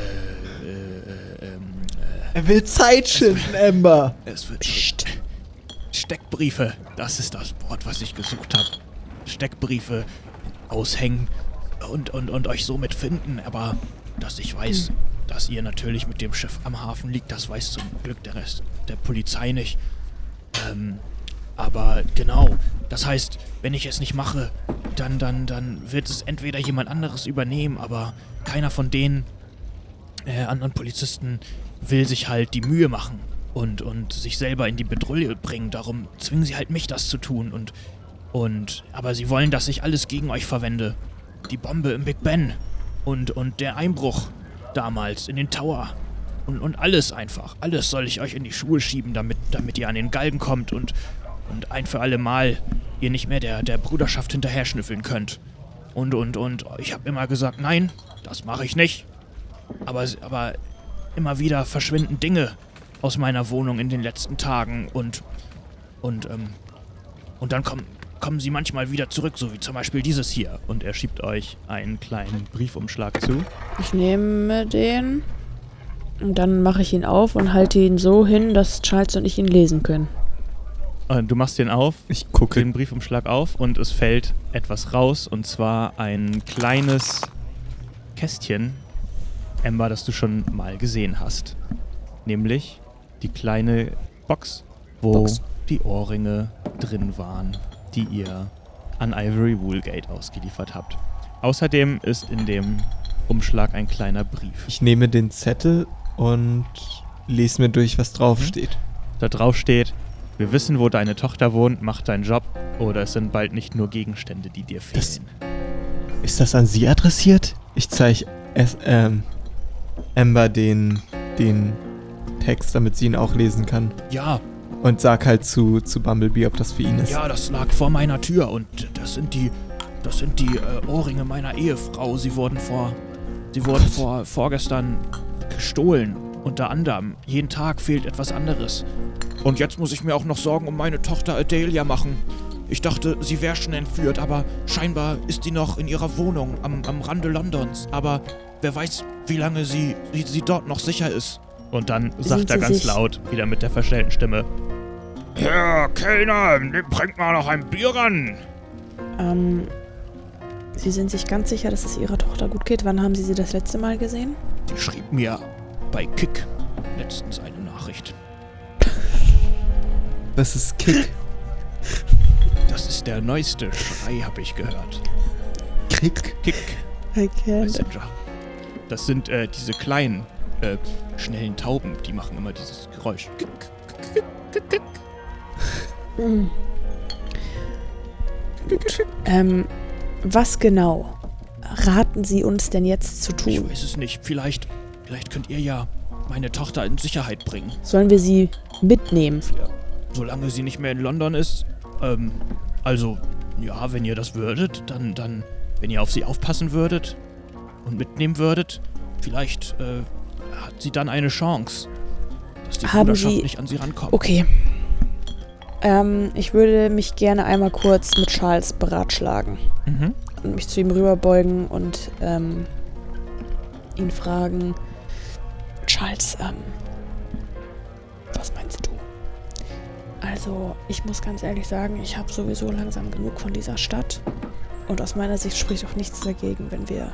äh, äh, ähm, Er will Zeit schinden, Amber. äh, es wird Steckbriefe, das ist das Wort, was ich gesucht habe. Steckbriefe aushängen und, und, und euch somit finden. Aber dass ich weiß, dass ihr natürlich mit dem Schiff am Hafen liegt, das weiß zum Glück der Rest der Polizei nicht. Ähm, aber genau, das heißt, wenn ich es nicht mache, dann, dann, dann wird es entweder jemand anderes übernehmen, aber keiner von den äh, anderen Polizisten will sich halt die Mühe machen und, und sich selber in die Bedrulle bringen. Darum zwingen sie halt mich, das zu tun. Und, und, aber sie wollen, dass ich alles gegen euch verwende. Die Bombe im Big Ben und, und der Einbruch damals in den Tower. Und, und alles einfach. Alles soll ich euch in die Schuhe schieben, damit, damit ihr an den Galgen kommt und, und ein für alle Mal ihr nicht mehr der, der Bruderschaft hinterher schnüffeln könnt. Und, und, und ich habe immer gesagt, nein, das mache ich nicht. Aber, aber immer wieder verschwinden Dinge aus meiner Wohnung in den letzten Tagen und, und, ähm, und dann kommen, kommen sie manchmal wieder zurück, so wie zum Beispiel dieses hier. Und er schiebt euch einen kleinen Briefumschlag zu. Ich nehme den und dann mache ich ihn auf und halte ihn so hin, dass Charles und ich ihn lesen können. Äh, Du machst den auf, Ich gucke. den Briefumschlag auf und es fällt etwas raus und zwar ein kleines Kästchen, Ember, das du schon mal gesehen hast. Nämlich die kleine Box, wo Box. die Ohrringe drin waren, die ihr an Ivory Woolgate ausgeliefert habt. Außerdem ist in dem Umschlag ein kleiner Brief. Ich nehme den Zettel und lese mir durch, was drauf Mhm. steht. Da drauf steht, wir wissen, wo deine Tochter wohnt, mach deinen Job oder es sind bald nicht nur Gegenstände, die dir fehlen. Das- Ist das an sie adressiert? Ich zeige es, ähm, Amber den, den Text, damit sie ihn auch lesen kann. Ja, Und sag halt zu, zu Bumblebee, ob das für ihn ist. ja, das lag vor meiner Tür und das sind die, das sind die äh, Ohrringe meiner Ehefrau. Sie wurden vor, sie wurden vor vorgestern gestohlen. Unter anderem. Jeden Tag fehlt etwas anderes. Und jetzt muss ich mir auch noch Sorgen um meine Tochter Adelia machen. Ich dachte, sie wäre schon entführt, aber scheinbar ist sie noch in ihrer Wohnung am, am Rande Londons. Aber wer weiß, wie lange sie, sie, sie dort noch sicher ist. Und dann Sind sagt er Sie ganz sich- laut, wieder mit der verstellten Stimme, Herr Kellner, bringt mal noch ein Bier ran. Ähm, Sie sind sich ganz sicher, dass es Ihrer Tochter gut geht? Wann haben Sie sie das letzte Mal gesehen? Die schrieb mir bei Kick letztens eine Nachricht. Das ist Kick. Das ist der neueste Schrei, habe ich gehört. Kick? Kick I can't. Messenger. Das sind äh, diese kleinen, äh, schnellen Tauben, die machen immer dieses Geräusch. Hm. Gut. Ähm, was genau raten Sie uns denn jetzt zu Ich tun? weiß es nicht. Vielleicht, vielleicht könnt ihr ja meine Tochter in Sicherheit bringen. Sollen wir sie mitnehmen? Solange sie nicht mehr in London ist. Ähm, also, ja, wenn ihr das würdet, dann, dann, wenn ihr auf sie aufpassen würdet und mitnehmen würdet, vielleicht äh, hat sie dann eine Chance, dass die Haben Bruderschaft Sie- nicht an sie rankommt. Okay. Ähm, ich würde mich gerne einmal kurz mit Charles beratschlagen mhm. und mich zu ihm rüberbeugen und ähm, ihn fragen, Charles, ähm, was meinst du? Also, ich muss ganz ehrlich sagen, ich habe sowieso langsam genug von dieser Stadt. Und aus meiner Sicht spricht auch nichts dagegen, wenn wir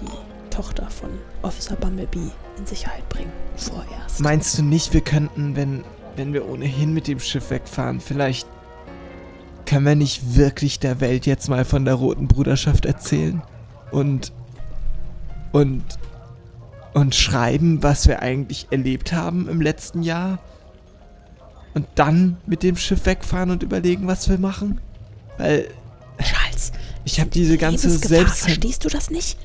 die Tochter von Officer Bumblebee in Sicherheit bringen. Vorerst. Meinst du nicht, wir könnten, wenn, wenn wir ohnehin mit dem Schiff wegfahren, vielleicht können wir nicht wirklich der Welt jetzt mal von der Roten Bruderschaft erzählen? Und. und. und schreiben, was wir eigentlich erlebt haben im letzten Jahr? Und dann mit dem Schiff wegfahren und überlegen, was wir machen? Weil Charles, ich habe diese ganze Selbst... verstehst du das nicht?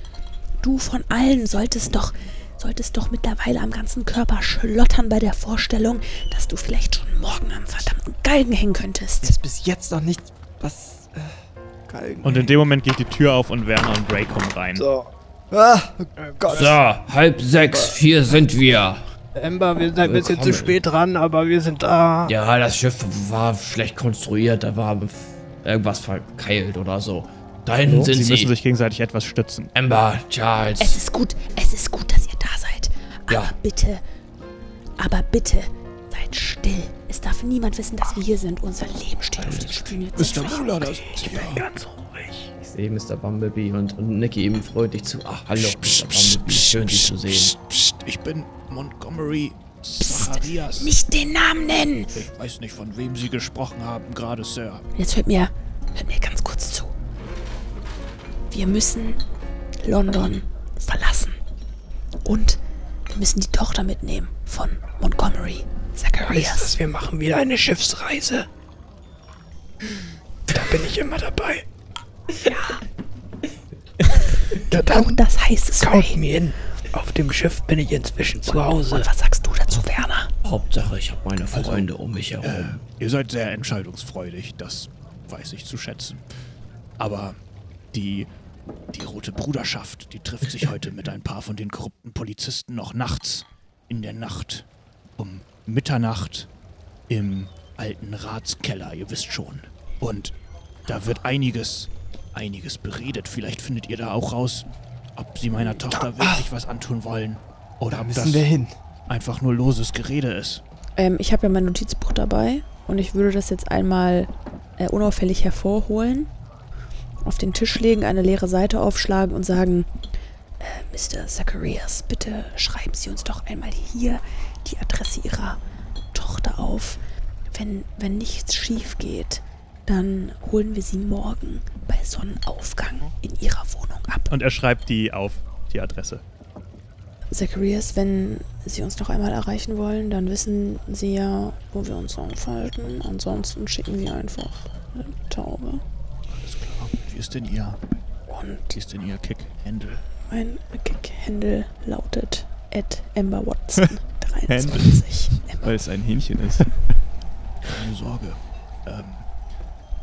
Du von allen solltest doch, solltest doch mittlerweile am ganzen Körper schlottern bei der Vorstellung, dass du vielleicht schon morgen am verdammten Galgen hängen könntest. ist bis jetzt noch nicht was... Äh, Galgen. Und in dem Moment geht die Tür auf und Werner und Ray kommen rein. So, Ah, oh Gott. So, halb sechs, hier sind wir. Ember, wir sind ein bisschen zu spät dran, aber wir sind da. Ja, das Schiff war schlecht konstruiert, da war irgendwas verkeilt oder so. Da hinten sind Sie sie. müssen sich gegenseitig etwas stützen. Amber, Charles. Es ist gut, es ist gut, dass ihr da seid. Aber Ja. bitte, aber bitte, seid still. Es darf niemand wissen, dass wir hier sind. Unser Leben steht auf dem Spiel. Mr. seid ruhig. Muller, da sind sie ja. Ganz ruhig. Ich sehe Mr. Bumblebee und, und nicke ihm freundlich zu. Ach, hallo, Mr. Bumblebee. Schön, Sie zu sehen. Psst, psst, ich bin Montgomery Zacharias. Nicht den Namen nennen! Ich weiß nicht, von wem Sie gesprochen haben, gerade, Sir. Jetzt hört mir, hört mir. Wir müssen London verlassen. Und wir müssen die Tochter mitnehmen von Montgomery Heißt Zacharias. das, wir machen wieder eine Schiffsreise? Da bin ich immer dabei. Ja. Genau dann das heißt es, kaut mir in. Auf dem Schiff bin ich inzwischen zu Hause. Und was sagst du dazu, Werner? Hauptsache, ich habe meine Freunde um mich herum. Äh, ihr seid sehr entscheidungsfreudig, das weiß ich zu schätzen. Aber die, die Rote Bruderschaft, die trifft sich heute mit ein paar von den korrupten Polizisten noch nachts in der Nacht. Um Mitternacht im alten Ratskeller, ihr wisst schon. Und da wird einiges, einiges beredet. Vielleicht findet ihr da auch raus, ob sie meiner Tochter wirklich was antun wollen. Oder Da ob müssen das wir hin. einfach nur loses Gerede ist. Ähm, ich habe ja mein Notizbuch dabei und ich würde das jetzt einmal äh, unauffällig hervorholen, auf den Tisch legen, eine leere Seite aufschlagen und sagen, äh, Mr. Zacharias, bitte schreiben Sie uns doch einmal hier die Adresse Ihrer Tochter auf. Wenn, wenn nichts schief geht, dann holen wir sie morgen bei Sonnenaufgang in Ihrer Wohnung ab. Und er schreibt die auf, die Adresse. Zacharias, wenn Sie uns noch einmal erreichen wollen, dann wissen Sie ja, wo wir uns aufhalten. Ansonsten schicken Sie einfach eine Taube. Wie ist denn ihr, Und wie ist denn ihr Kick-Handle? mein Kick-Handle lautet at Ember Watson [LAUGHS] 23. Ember. Weil es ein Hähnchen ist. Keine Sorge. Ähm,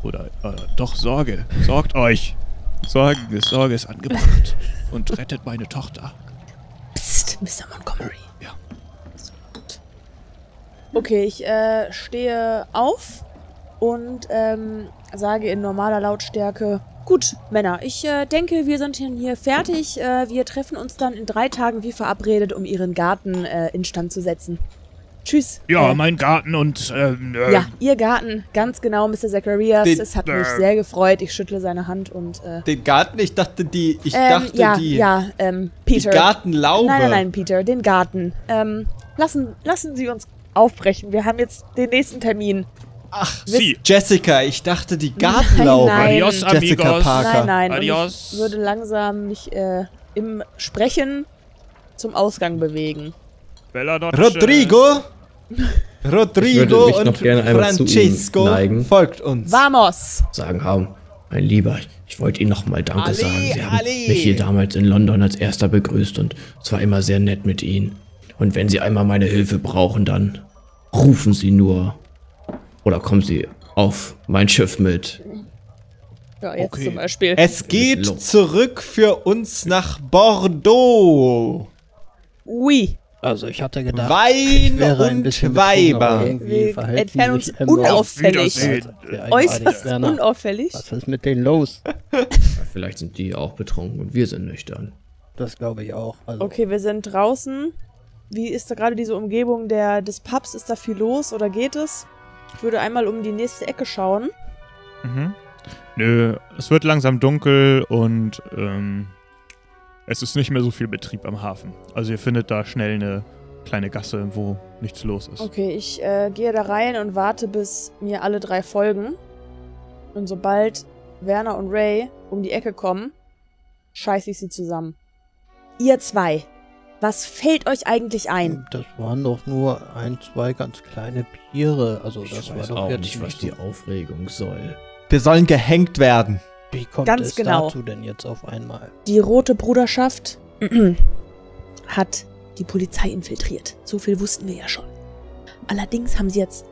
oder, äh, doch Sorge. Sorgt euch. Sorge, Sorge ist angebracht. Und rettet meine Tochter. Psst, Mr. Montgomery. Ja. Okay, ich äh, stehe auf und ähm, sage in normaler Lautstärke, gut, Männer, ich äh, denke, wir sind hier fertig. Äh, wir treffen uns dann in drei Tagen wie verabredet, um Ihren Garten äh, instand zu setzen. Tschüss. Ja, Äh, mein Garten und, ähm, äh, ja, Ihr Garten, ganz genau, Mr. Zacharias. Den- es hat mich äh, sehr gefreut. Ich schüttle seine Hand und äh, Den Garten? Ich dachte, die. Ich ähm, dachte, ja, die. ja, ähm, die Peter. Gartenlaube. Nein, nein, nein, Peter, den Garten. Ähm, lassen, lassen Sie uns aufbrechen. Wir haben jetzt den nächsten Termin. Ach, Sie. Jessica, ich dachte, die Gartenlaube. Nein, nein. Adios, Jessica amigos. Parker. Nein, nein. Und Adios. ich würde langsam mich äh, im Sprechen zum Ausgang bewegen. Bella Notte. Rodrigo. Ich Rodrigo und neigen. folgt uns. Vamos! sagen haben, mein Lieber, ich, ich wollte Ihnen nochmal Danke Ali, sagen. Sie haben Ali. mich hier damals in London als erster begrüßt und es war immer sehr nett mit Ihnen. Und wenn Sie einmal meine Hilfe brauchen, dann rufen Sie nur. Oder kommen Sie auf mein Schiff mit. Ja, jetzt Okay. zum Beispiel. Es geht los. zurück für uns nach Bordeaux. Ui. Also ich hatte gedacht, Wein ich wäre ein und Weiber. Wir entfernen uns unauffällig. Äußerst Werner, unauffällig. Was ist mit denen los? [LAUGHS] Vielleicht sind die auch betrunken und wir sind nüchtern. Das glaube ich auch. Also, Okay, wir sind draußen. Wie ist da gerade diese Umgebung der, des Pubs? Ist da viel los oder geht es? Ich würde einmal um die nächste Ecke schauen. Mhm. Nö, es wird langsam dunkel und ähm, es ist nicht mehr so viel Betrieb am Hafen. Also ihr findet da schnell eine kleine Gasse, wo nichts los ist. Okay, ich äh, gehe da rein und warte, bis mir alle drei folgen. Und sobald Werner und Ray um die Ecke kommen, scheiße ich sie zusammen. Ihr zwei, was fällt euch eigentlich ein? das waren doch nur ein, zwei ganz kleine Biere. Also Ich das war doch auch jetzt nicht, was die Aufregung soll. Wir sollen gehängt werden. Wie kommt Ganz es genau. dazu denn jetzt auf einmal? Die Rote Bruderschaft [CLEARS THROAT] hat die Polizei infiltriert. So viel wussten wir ja schon. Allerdings haben sie jetzt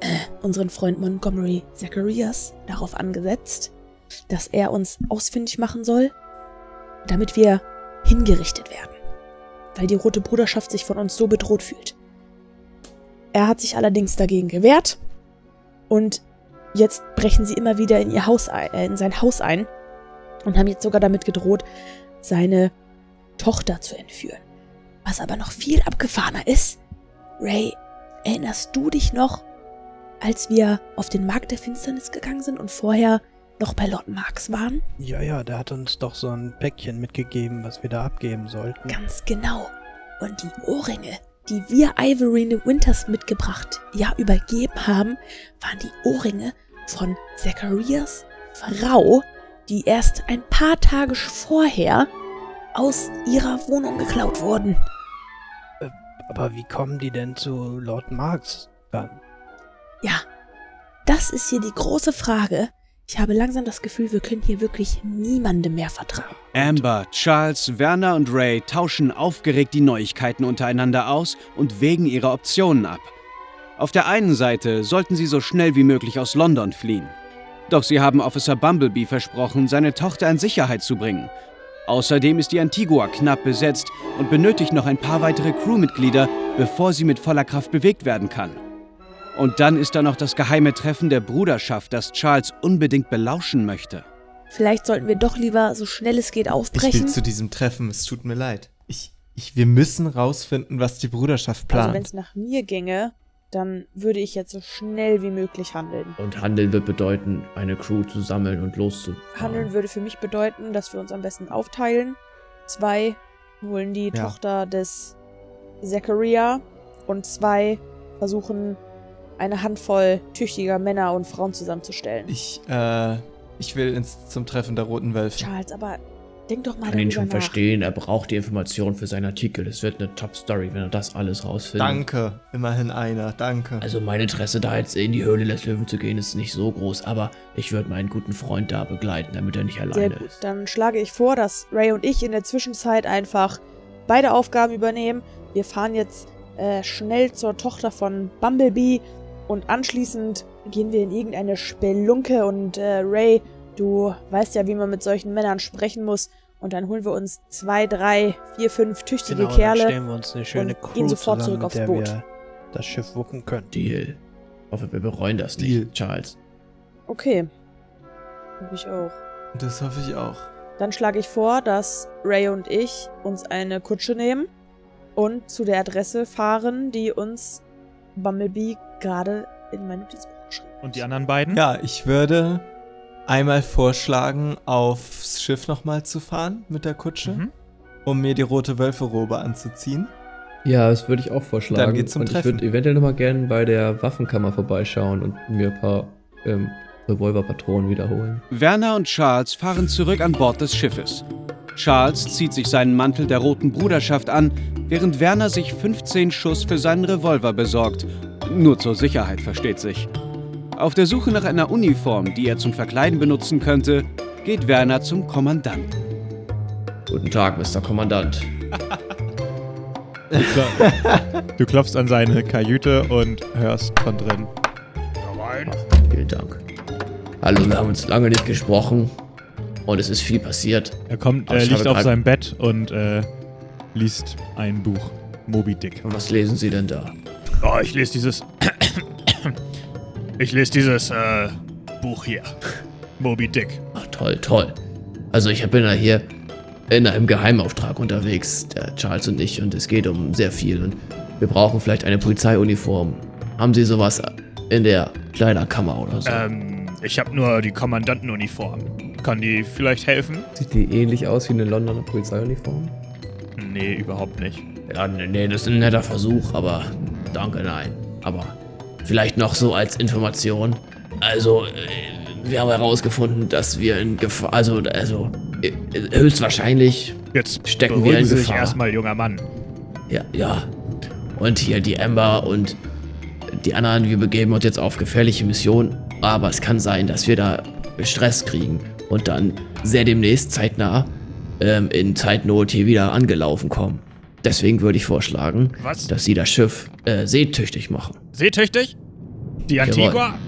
äh, unseren Freund Montgomery Zacharias darauf angesetzt, dass er uns ausfindig machen soll, damit wir hingerichtet werden. Weil die Rote Bruderschaft sich von uns so bedroht fühlt. Er hat sich allerdings dagegen gewehrt und jetzt brechen sie immer wieder in ihr Haus äh, in sein Haus ein und haben jetzt sogar damit gedroht, seine Tochter zu entführen. Was aber noch viel abgefahrener ist, Ray, erinnerst du dich noch, als wir auf den Markt der Finsternis gegangen sind und vorher noch bei Lord Marx waren? Ja, ja, der hat uns doch so ein Päckchen mitgegeben, was wir da abgeben sollten. Ganz genau. Und die Ohrringe, die wir Ivory Winters mitgebracht, ja übergeben haben, waren die Ohrringe von Zacharias Frau, die erst ein paar Tage vorher aus ihrer Wohnung geklaut wurden. Aber wie kommen die denn zu Lord Marx dann? Ja, das ist hier die große Frage. Ich habe langsam das Gefühl, wir können hier wirklich niemandem mehr vertrauen. Amber, Charles, Werner und Ray tauschen aufgeregt die Neuigkeiten untereinander aus und wägen ihre Optionen ab. Auf der einen Seite sollten sie so schnell wie möglich aus London fliehen. Doch sie haben Officer Bumblebee versprochen, seine Tochter in Sicherheit zu bringen. Außerdem ist die Antigua knapp besetzt und benötigt noch ein paar weitere Crewmitglieder, bevor sie mit voller Kraft bewegt werden kann. Und dann ist da noch das geheime Treffen der Bruderschaft, das Charles unbedingt belauschen möchte. Vielleicht sollten wir doch lieber so schnell es geht Ich aufbrechen. will zu diesem Treffen, es tut mir leid. Ich, ich, wir müssen rausfinden, was die Bruderschaft also wenn plant. es nach mir ginge, dann würde ich jetzt so schnell wie möglich handeln. Und Handeln wird bedeuten, eine Crew zu sammeln und loszufahren. Handeln würde für mich bedeuten, dass wir uns am besten aufteilen. Zwei holen die Ja. Tochter des Zachariah und zwei versuchen eine Handvoll tüchtiger Männer und Frauen zusammenzustellen. ich, äh, ich will ins, zum Treffen der Roten Wölfe. Charles, aber denk doch mal Ich kann ihn schon nach. verstehen, er braucht die Informationen für seinen Artikel. Es wird eine Top-Story, wenn er das alles rausfindet. Danke, immerhin einer, danke. Also mein Interesse da jetzt in die Höhle des Löwen zu gehen, ist nicht so groß, aber ich würde meinen guten Freund da begleiten, damit er nicht Sehr alleine gut. ist. Dann schlage ich vor, dass Ray und ich in der Zwischenzeit einfach beide Aufgaben übernehmen. Wir fahren jetzt äh, schnell zur Tochter von Bumblebee und anschließend gehen wir in irgendeine Spelunke und äh, Ray, du weißt ja, wie man mit solchen Männern sprechen muss. Und dann holen wir uns zwei, drei, vier, fünf tüchtige Genau, dann Kerle. stellen wir uns eine schöne und Crew gehen sofort zusammen, zurück aufs mit der Boot. wir das Schiff wuppen können. Deal. Hoffe, wir bereuen das Deal. nicht, Charles. Okay. Hab ich auch. Das hoffe ich auch. Dann schlage ich vor, dass Ray und ich uns eine Kutsche nehmen und zu der Adresse fahren, die uns Bumblebee gerade in mein Notizbuch geschrieben hat. Und die anderen beiden? Ja, ich würde einmal vorschlagen, aufs Schiff nochmal zu fahren mit der Kutsche, Mhm. um mir die rote Wölferobe anzuziehen. Ja, das würde ich auch vorschlagen. Dann geht's zum und ich Treffen. würde eventuell nochmal gerne bei der Waffenkammer vorbeischauen und mir ein paar ähm, Revolverpatronen wiederholen. Werner und Charles fahren zurück an Bord des Schiffes. Charles zieht sich seinen Mantel der Roten Bruderschaft an, während Werner sich 15 Schuss für seinen Revolver besorgt. Nur zur Sicherheit, versteht sich. Auf der Suche nach einer Uniform, die er zum Verkleiden benutzen könnte, geht Werner zum Kommandanten. Guten Tag, Mr. Kommandant. Du klopfst an seine Kajüte und hörst von drin. Vielen Dank. Hallo, wir haben uns lange nicht gesprochen und es ist viel passiert. Er kommt, äh, ich liegt auf seinem Bett und äh, liest ein Buch. Moby Dick. Und was lesen Sie denn da? Oh, ich lese dieses. ich lese dieses äh, Buch hier. Moby Dick. Ach, toll, toll. Also ich bin ja hier in einem Geheimauftrag unterwegs, der Charles und ich, und es geht um sehr viel. Und wir brauchen vielleicht eine Polizeiuniform. Haben Sie sowas in der Kleiderkammer oder so? Ähm, ich habe nur die Kommandantenuniform. Kann die vielleicht helfen? Sieht die ähnlich aus wie eine Londoner Polizeiuniform? Nee, überhaupt nicht. Ja, nee, nee, das ist ein netter Versuch, aber danke, nein. Aber vielleicht noch so als Information. Also, äh, wir haben herausgefunden, dass wir in Gefahr, also, also äh, höchstwahrscheinlich Jetzt stecken wir in Gefahr. erstmal, junger Mann. Ja, ja. Und hier die Amber und die anderen, wir begeben uns jetzt auf gefährliche Missionen. Aber es kann sein, dass wir da Stress kriegen und dann sehr demnächst zeitnah ähm, in Zeitnot hier wieder angelaufen kommen. Deswegen würde ich vorschlagen, Was? dass sie das Schiff äh, seetüchtig machen. Seetüchtig? Die Antigua?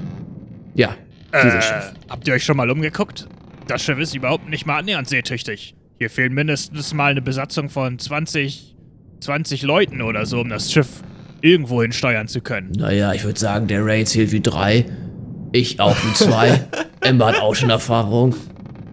Ja, dieses Äh, Schiff. habt ihr euch schon mal umgeguckt? Das Schiff ist überhaupt nicht mal annähernd seetüchtig. Hier fehlen mindestens mal eine Besatzung von 20, 20 Leuten oder so, um das Schiff irgendwo hin steuern zu können. Naja, ich würde sagen, der Ray zählt wie drei. Ich auch wie zwei. [LAUGHS] Amber hat auch schon Erfahrung.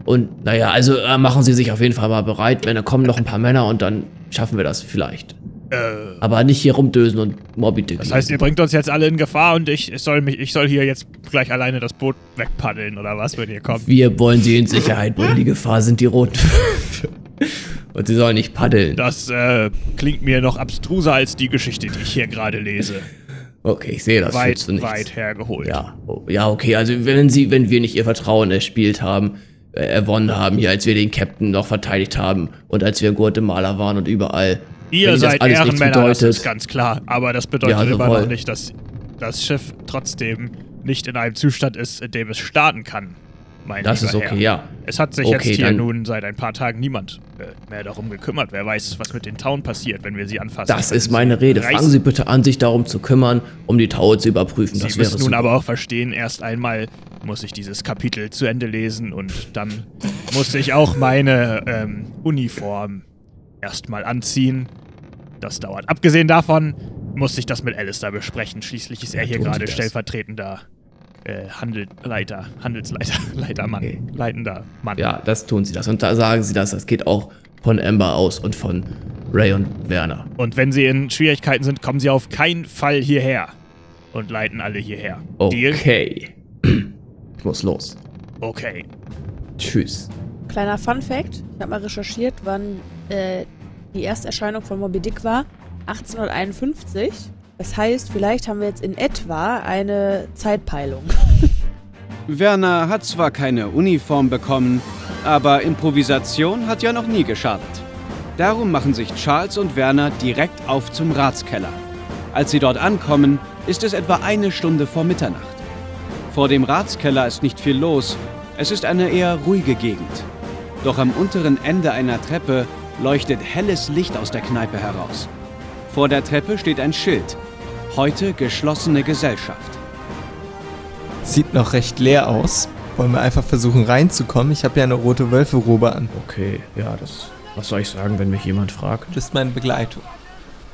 Und naja, also äh, machen Sie sich auf jeden Fall mal bereit. Wenn da kommen noch ein paar Männer und dann schaffen wir das vielleicht. Äh, Aber nicht hier rumdösen und Moby Dick. Das heißt, ihr bringt uns jetzt alle in Gefahr und ich, ich, soll, mich, ich soll hier jetzt gleich alleine das Boot wegpaddeln oder was, wenn ihr kommt? Wir wollen sie in Sicherheit bringen. Die Gefahr sind die Roten. und sie sollen nicht paddeln. Das äh, klingt mir noch abstruser als die Geschichte, die ich hier gerade lese. Okay, ich sehe das. weit, weit hergeholt. Ja, ja, okay. Also wenn sie, wenn wir nicht ihr Vertrauen erspielt haben, äh, erwonnen haben, hier, als wir den Captain noch verteidigt haben und als wir in Guatemala waren und überall. Ihr das seid nichts Ehrenmänner, das bedeutet. ist ganz klar. Aber das bedeutet Ja, immer jawohl. noch nicht, dass das Schiff trotzdem nicht in einem Zustand ist, in dem es starten kann. Mein Das ist okay, Herr. ja. Es hat sich Okay, jetzt hier nun seit ein paar Tagen niemand äh, mehr darum gekümmert. Wer weiß, was mit den Tauen passiert, wenn wir sie anfassen. Das Wenn ist meine Rede. reißen. Fangen Sie bitte an, sich darum zu kümmern, um die Taue zu überprüfen. das Sie wäre müssen nun super. aber auch verstehen, erst einmal muss ich dieses Kapitel zu Ende lesen und dann muss ich auch meine ähm, Uniform erstmal anziehen. Das dauert. Abgesehen davon muss ich das mit Alistair besprechen. Schließlich ist er hier gerade das. stellvertretender äh, Handelsleiter, Handelsleiter, [LAUGHS] Leitermann, Okay. leitender Mann. Ja, das tun Sie das. Und da sagen Sie das. Das geht auch von Amber aus und von Ray und Werner. Und wenn Sie in Schwierigkeiten sind, kommen Sie auf keinen Fall hierher und leiten alle hierher. Deal? Okay. Ich muss los. Okay. Tschüss. Kleiner Fun Fact: Ich habe mal recherchiert, wann äh, die Ersterscheinung von Moby Dick war. 1851. Das heißt, vielleicht haben wir jetzt in etwa eine Zeitpeilung. Werner hat zwar keine Uniform bekommen, aber Improvisation hat ja noch nie geschadet. Darum machen sich Charles und Werner direkt auf zum Ratskeller. Als sie dort ankommen, ist es etwa eine Stunde vor Mitternacht. Vor dem Ratskeller ist nicht viel los, es ist eine eher ruhige Gegend. Doch am unteren Ende einer Treppe leuchtet helles Licht aus der Kneipe heraus. Vor der Treppe steht ein Schild. Heute geschlossene Gesellschaft. Sieht noch recht leer aus. Wollen wir einfach versuchen reinzukommen? Ich habe ja eine rote Wölferobe an. Okay, ja, das. Was soll ich sagen, wenn mich jemand fragt? Das ist meine Begleitung.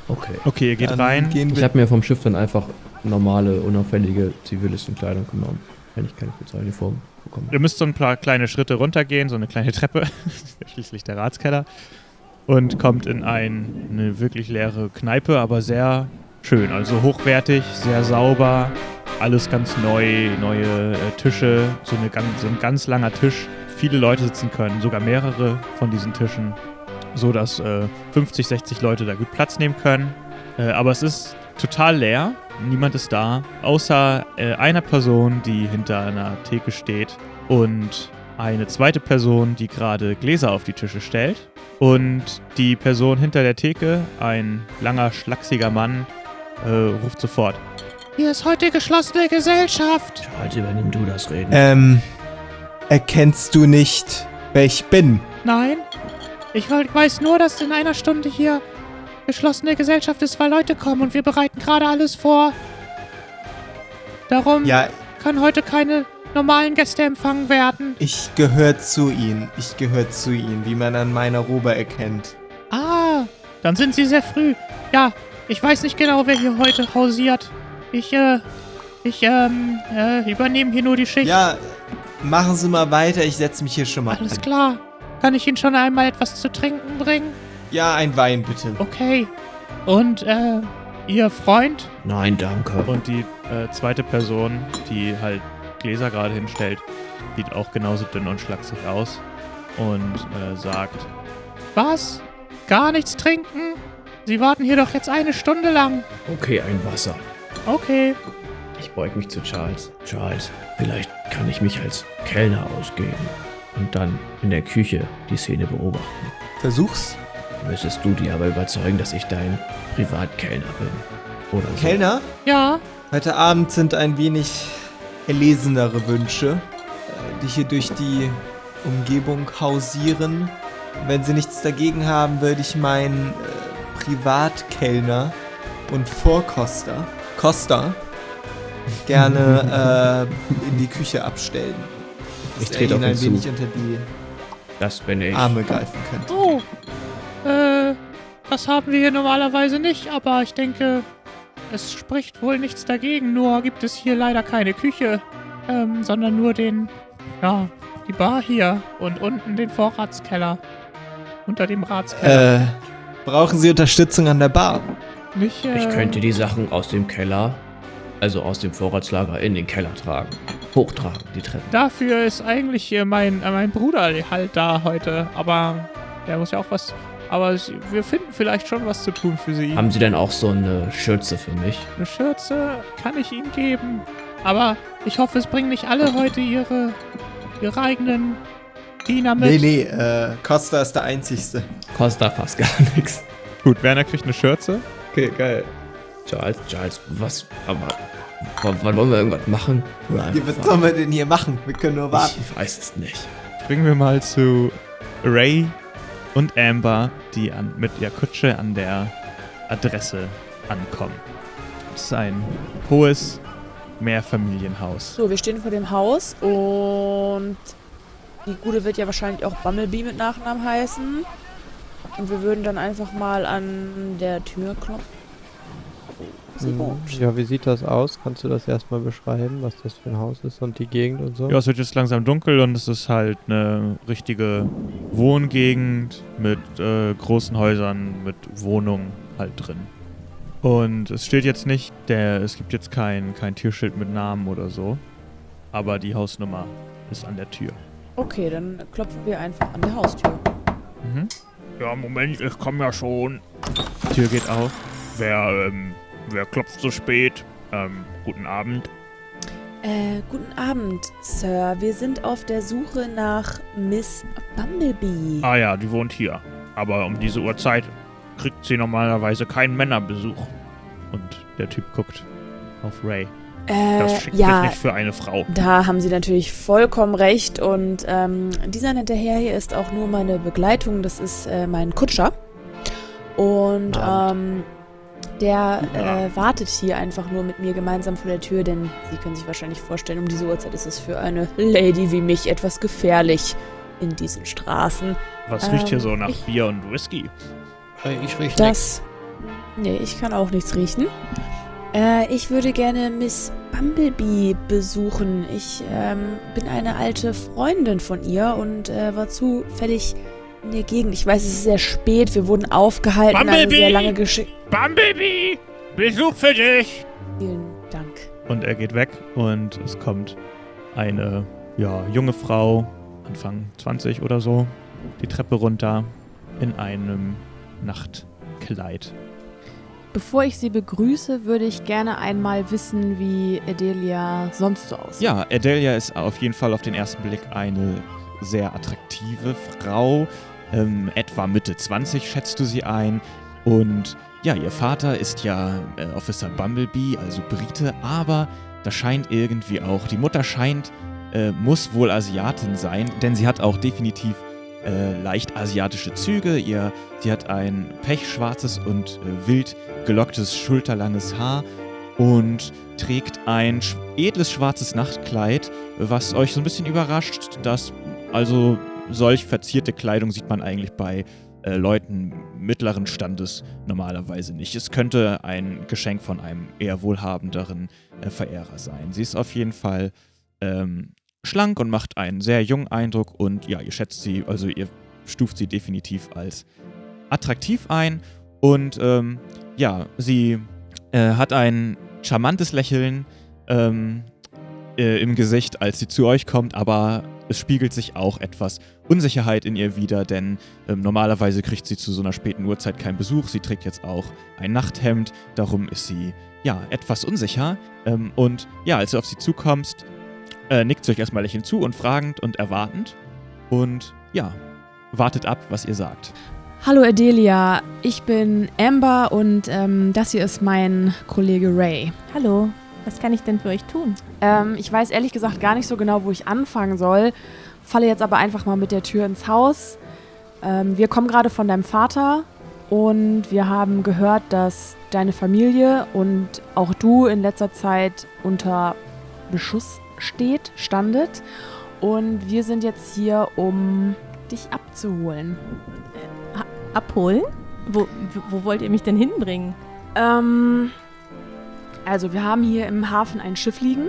Okay. Okay, ihr geht Dann rein. Gehen Ich wir habe mir vom Schiff dann einfach normale, unauffällige Zivilistenkleidung genommen. Wenn ich keine Spezialuniform bekomme. Ihr müsst so ein paar kleine Schritte runtergehen, so eine kleine Treppe, [LAUGHS] schließlich der Ratskeller, und kommt in ein, eine wirklich leere Kneipe, aber sehr schön, also hochwertig, sehr sauber, alles ganz neu, neue äh, Tische, so, eine so ein ganz langer Tisch, viele Leute sitzen können, sogar mehrere von diesen Tischen, so dass äh, 50, 60 Leute da gut Platz nehmen können. Äh, aber es ist total leer, niemand ist da, außer äh, einer Person, die hinter einer Theke steht und eine zweite Person, die gerade Gläser auf die Tische stellt. Und die Person hinter der Theke, ein langer, schlachsiger Mann, äh, ruft sofort. Hier ist heute geschlossene Gesellschaft. Charles, übernimm du das Reden. Ähm, erkennst du nicht, wer ich bin? Nein, ich weiß nur, dass in einer Stunde hier geschlossene Gesellschaft ist, weil Leute kommen und wir bereiten gerade alles vor. Darum Ja, können heute keine normalen Gäste empfangen werden. ich gehöre zu ihnen. Ich gehöre zu ihnen, wie man an meiner Robe erkennt. Ah, dann sind sie sehr früh. Ja, ich weiß nicht genau, wer hier heute hausiert. Ich, äh, ich, ähm, äh, übernehme hier nur die Schicht. Ja, machen Sie mal weiter. Ich setze mich hier schon mal Alles an. klar. Kann ich Ihnen schon einmal etwas zu trinken bringen? Ja, ein Wein bitte. Okay. Und, äh, Ihr Freund? Nein, danke. Und die äh, zweite Person, die halt Gläser gerade hinstellt, sieht auch genauso dünn und schlaksig aus und äh, sagt: Was? Gar nichts trinken? Sie warten hier doch jetzt eine Stunde lang. Okay, ein Wasser. Okay. Ich beug mich zu Charles. Charles, vielleicht kann ich mich als Kellner ausgeben und dann in der Küche die Szene beobachten. Versuch's. Müsstest du die aber überzeugen, dass ich dein Privatkellner bin. Oder so. Kellner, Ja. heute Abend sind ein wenig erlesenere Wünsche, äh, die hier durch die Umgebung hausieren. Wenn Sie nichts dagegen haben, würde ich meinen äh, Privatkellner und Vorkoster, Costa, gerne äh, in die Küche abstellen. Dass Ich trete auf Ihnen ein ihn zu. wenig unter die Das bin ich. Arme greifen könnte. Oh. Äh, das haben wir hier normalerweise nicht, aber ich denke, es spricht wohl nichts dagegen. Nur gibt es hier leider keine Küche, ähm, sondern nur den, ja, die Bar hier und unten den Vorratskeller. Unter dem Ratskeller. Äh, brauchen Sie Unterstützung an der Bar? nicht. Äh, Ich könnte die Sachen aus dem Keller, also aus dem Vorratslager, in den Keller tragen. Hochtragen, die Treppen. Dafür ist eigentlich hier mein, äh, mein Bruder halt da heute. Aber der muss ja auch was. Aber wir finden vielleicht schon was zu tun für sie. Haben Sie denn auch so eine Schürze für mich? Eine Schürze kann ich Ihnen geben. Aber ich hoffe, es bringen nicht alle heute ihre, ihre eigenen Diener mit. Nee, nee, äh, Costa ist der Einzigste. Kostet fast gar nichts. Gut, Werner kriegt eine Schürze. Okay, geil. Charles, Charles, was, aber, wann wollen wir irgendwas machen? Oder einfach was sollen wir denn hier machen? Wir können nur warten. Ich weiß es nicht. Springen wir mal zu Ray und Amber, die an, mit der Kutsche an der Adresse ankommen. Das ist ein hohes Mehrfamilienhaus. So, wir stehen vor dem Haus und die Gute wird ja wahrscheinlich auch Bumblebee mit Nachnamen heißen. Und wir würden dann einfach mal an der Tür klopfen. Sie Mhm. Ja, wie sieht das aus? Kannst du das erstmal beschreiben, was das für ein Haus ist und die Gegend und so? Ja, es wird jetzt langsam dunkel und es ist halt eine richtige Wohngegend mit äh, großen Häusern, mit Wohnungen halt drin. Und es steht jetzt nicht, der, es gibt jetzt kein, kein Türschild mit Namen oder so. Aber die Hausnummer ist an der Tür. Okay, dann klopfen wir einfach an der Haustür. Mhm. Ja, Moment, ich komme ja schon. Tür geht auf. Wer, ähm, wer klopft so spät? Ähm, guten Abend. Äh, guten Abend, Sir. Wir sind auf der Suche nach Miss Bumblebee. Ah ja, die wohnt hier. Aber um diese Uhrzeit kriegt sie normalerweise keinen Männerbesuch. Und der Typ guckt auf Ray. Das äh, schickt ja, sich nicht für eine Frau. Da haben Sie natürlich vollkommen recht. Und ähm, dieser nette Herr hier ist auch nur meine Begleitung. Das ist äh, mein Kutscher. Und ähm, der Ja. äh, wartet hier einfach nur mit mir gemeinsam vor der Tür, denn Sie können sich wahrscheinlich vorstellen, um diese Uhrzeit ist es für eine Lady wie mich etwas gefährlich in diesen Straßen. Was riecht hier ähm, so nach ich- Bier und Whisky? Äh, Ich riech nix. Das. Nee, ich kann auch nichts riechen. Äh, ich würde gerne Miss Bumblebee besuchen. Ich ähm, bin eine alte Freundin von ihr und äh, war zufällig in der Gegend. Ich weiß, es ist sehr spät. Wir wurden aufgehalten. Bumblebee! sehr lange. Bumblebee! Besuch für dich! Vielen Dank. Und er geht weg und es kommt eine ja, junge Frau, Anfang 20 oder so, die Treppe runter in einem Nachtkleid. Bevor ich sie begrüße, würde ich gerne einmal wissen, wie Adelia sonst so aussieht. Ja, Adelia ist auf jeden Fall auf den ersten Blick eine sehr attraktive Frau. Ähm, etwa Mitte 20 schätzt du sie ein. Und ja, ihr Vater ist ja äh, Officer Bumblebee, also Brite, aber da scheint irgendwie auch, die Mutter scheint, äh, muss wohl Asiatin sein, denn sie hat auch definitiv äh, leicht asiatische Züge. Ihr, sie hat ein pechschwarzes und äh, wild gelocktes, schulterlanges Haar und trägt ein edles schwarzes Nachtkleid, was euch so ein bisschen überrascht, dass also solch verzierte Kleidung sieht man eigentlich bei äh, Leuten mittleren Standes normalerweise nicht. Es könnte ein Geschenk von einem eher wohlhabenderen äh, Verehrer sein. Sie ist auf jeden Fall ähm, schlank und macht einen sehr jungen Eindruck und ja, ihr schätzt sie, also ihr stuft sie definitiv als attraktiv ein und ähm, ja, sie äh, hat ein charmantes Lächeln ähm, äh, im Gesicht, als sie zu euch kommt, aber es spiegelt sich auch etwas Unsicherheit in ihr wider, denn ähm, normalerweise kriegt sie zu so einer späten Uhrzeit keinen Besuch. Sie trägt jetzt auch ein Nachthemd, darum ist sie ja etwas unsicher. Ähm, und ja, als du auf sie zukommst, äh, nickt sie euch erstmal lächelnd zu und fragend und erwartend und ja, wartet ab, was ihr sagt. Hallo Adelia, ich bin Amber und ähm, das hier ist mein Kollege Ray. Hallo, was kann ich denn für euch tun? Ähm, ich weiß ehrlich gesagt gar nicht so genau, wo ich anfangen soll, falle jetzt aber einfach mal mit der Tür ins Haus. Ähm, wir kommen gerade von deinem Vater und wir haben gehört, dass deine Familie und auch du in letzter Zeit unter Beschuss steht, standet. Und wir sind jetzt hier, um dich abzuholen. Abholen? Wo, wo wollt ihr mich denn hinbringen? Ähm, also wir haben hier im Hafen ein Schiff liegen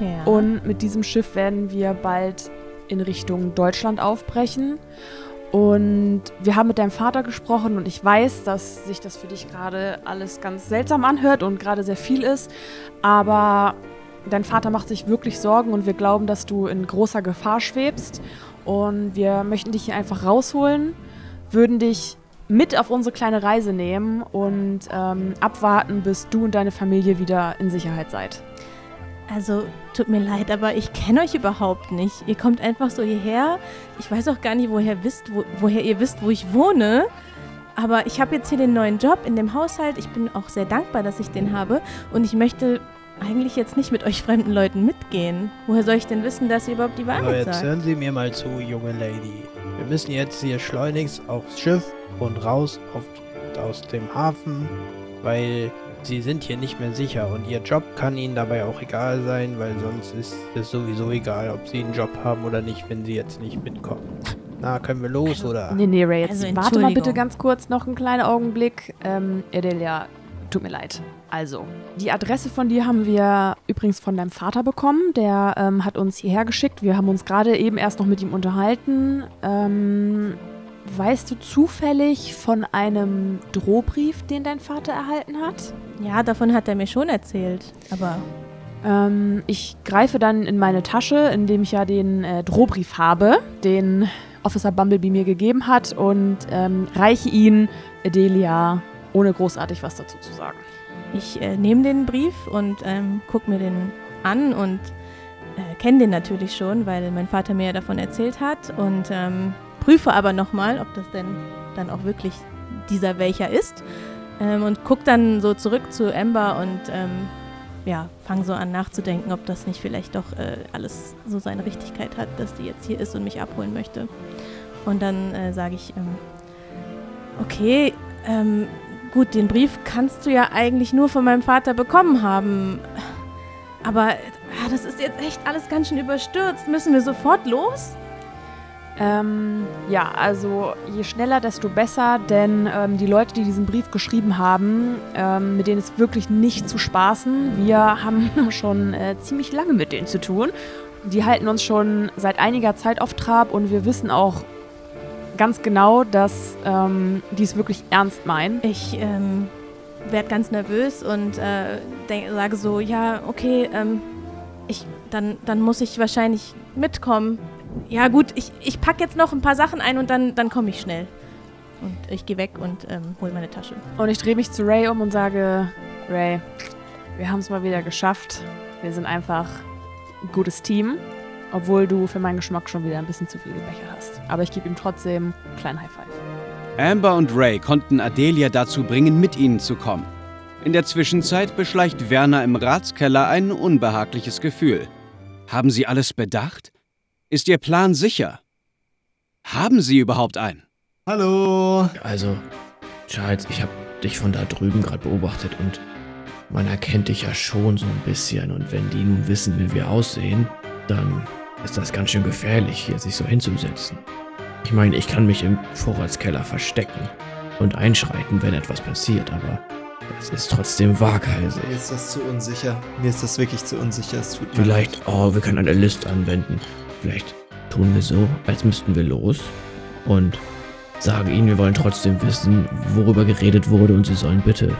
Ja. und mit diesem Schiff werden wir bald in Richtung Deutschland aufbrechen. Und wir haben mit deinem Vater gesprochen und ich weiß, dass sich das für dich gerade alles ganz seltsam anhört und gerade sehr viel ist. Aber dein Vater macht sich wirklich Sorgen und wir glauben, dass du in großer Gefahr schwebst. Und wir möchten dich hier einfach rausholen, würden dich mit auf unsere kleine Reise nehmen und ähm, abwarten, bis du und deine Familie wieder in Sicherheit seid. Also, tut mir leid, aber ich kenne euch überhaupt nicht. Ihr kommt einfach so hierher. Ich weiß auch gar nicht, woher, wisst, wo, woher ihr wisst, wo ich wohne. Aber ich habe jetzt hier den neuen Job in dem Haushalt. Ich bin auch sehr dankbar, dass ich den habe. Und ich möchte eigentlich jetzt nicht mit euch fremden Leuten mitgehen. Woher soll ich denn wissen, dass ihr überhaupt die Aber Wahrheit jetzt sagt? hören Sie mir mal zu, junge Lady. Wir müssen jetzt hier schleunigst aufs Schiff und raus auf, aus dem Hafen, weil Sie sind hier nicht mehr sicher und Ihr Job kann Ihnen dabei auch egal sein, weil sonst ist es sowieso egal, ob Sie einen Job haben oder nicht, wenn Sie jetzt nicht mitkommen. Na, können wir los oder? Nee, nee, Ray, jetzt Also, warte mal bitte ganz kurz noch einen kleinen Augenblick. Ähm, Edelia, tut mir leid. Also, die Adresse von dir haben wir übrigens von deinem Vater bekommen. Der ähm, hat uns hierher geschickt. Wir haben uns gerade eben erst noch mit ihm unterhalten. Ähm, weißt du zufällig von einem Drohbrief, den dein Vater erhalten hat? Ja, davon hat er mir schon erzählt. Aber Ähm, ich greife dann in meine Tasche, in dem ich ja den äh, Drohbrief habe, den Officer Bumblebee mir gegeben hat und ähm, reiche ihn Adelia, ohne großartig was dazu zu sagen. ich äh, nehme den Brief und ähm, gucke mir den an und äh, kenne den natürlich schon, weil mein Vater mir ja davon erzählt hat. Und ähm, prüfe aber nochmal, ob das denn dann auch wirklich dieser welcher ist. Ähm, und gucke dann so zurück zu Amber und ähm, ja, fange so an nachzudenken, ob das nicht vielleicht doch äh, alles so seine Richtigkeit hat, dass die jetzt hier ist und mich abholen möchte. Und dann äh, sage ich, ähm, okay, ähm, gut, den Brief kannst du ja eigentlich nur von meinem Vater bekommen haben. Aber ah, das ist jetzt echt alles ganz schön überstürzt. Müssen wir sofort los? Ähm, ja, also je schneller, desto besser, denn ähm, die Leute, die diesen Brief geschrieben haben, ähm, mit denen ist wirklich nicht zu spaßen. Wir haben [LAUGHS] schon äh, ziemlich lange mit denen zu tun. Die halten uns schon seit einiger Zeit auf Trab und wir wissen auch ganz genau, dass ähm, die es wirklich ernst meinen. Ich ähm, werde ganz nervös und äh, denk, sage so, ja, okay, ähm, ich, dann, dann muss ich wahrscheinlich mitkommen. Ja gut, ich, ich packe jetzt noch ein paar Sachen ein und dann, dann komme ich schnell. Und ich gehe weg und ähm, hole meine Tasche. Und ich drehe mich zu Ray um und sage, Ray, wir haben es mal wieder geschafft. Wir sind einfach ein gutes Team, obwohl du für meinen Geschmack schon wieder ein bisschen zu viel Becher hast. Aber ich gebe ihm trotzdem einen kleinen High Five. Amber und Ray konnten Adelia dazu bringen, mit ihnen zu kommen. In der Zwischenzeit beschleicht Werner im Ratskeller ein unbehagliches Gefühl. Haben sie alles bedacht? Ist ihr Plan sicher? Haben sie überhaupt einen? Hallo. Also, Charles, ich habe dich von da drüben gerade beobachtet und man erkennt dich ja schon so ein bisschen. Und wenn die nun wissen, wie wir aussehen, dann ist das ganz schön gefährlich, hier sich so hinzusetzen. Ich meine, ich kann mich im Vorratskeller verstecken und einschreiten, wenn etwas passiert, aber es ist trotzdem waghalsig. Mir ist das zu unsicher. Mir ist das wirklich zu unsicher. Es tut mir Vielleicht, leid. oh, wir können eine List anwenden. Vielleicht tun wir so, als müssten wir los und sagen ihnen, wir wollen trotzdem wissen, worüber geredet wurde und sie sollen bitte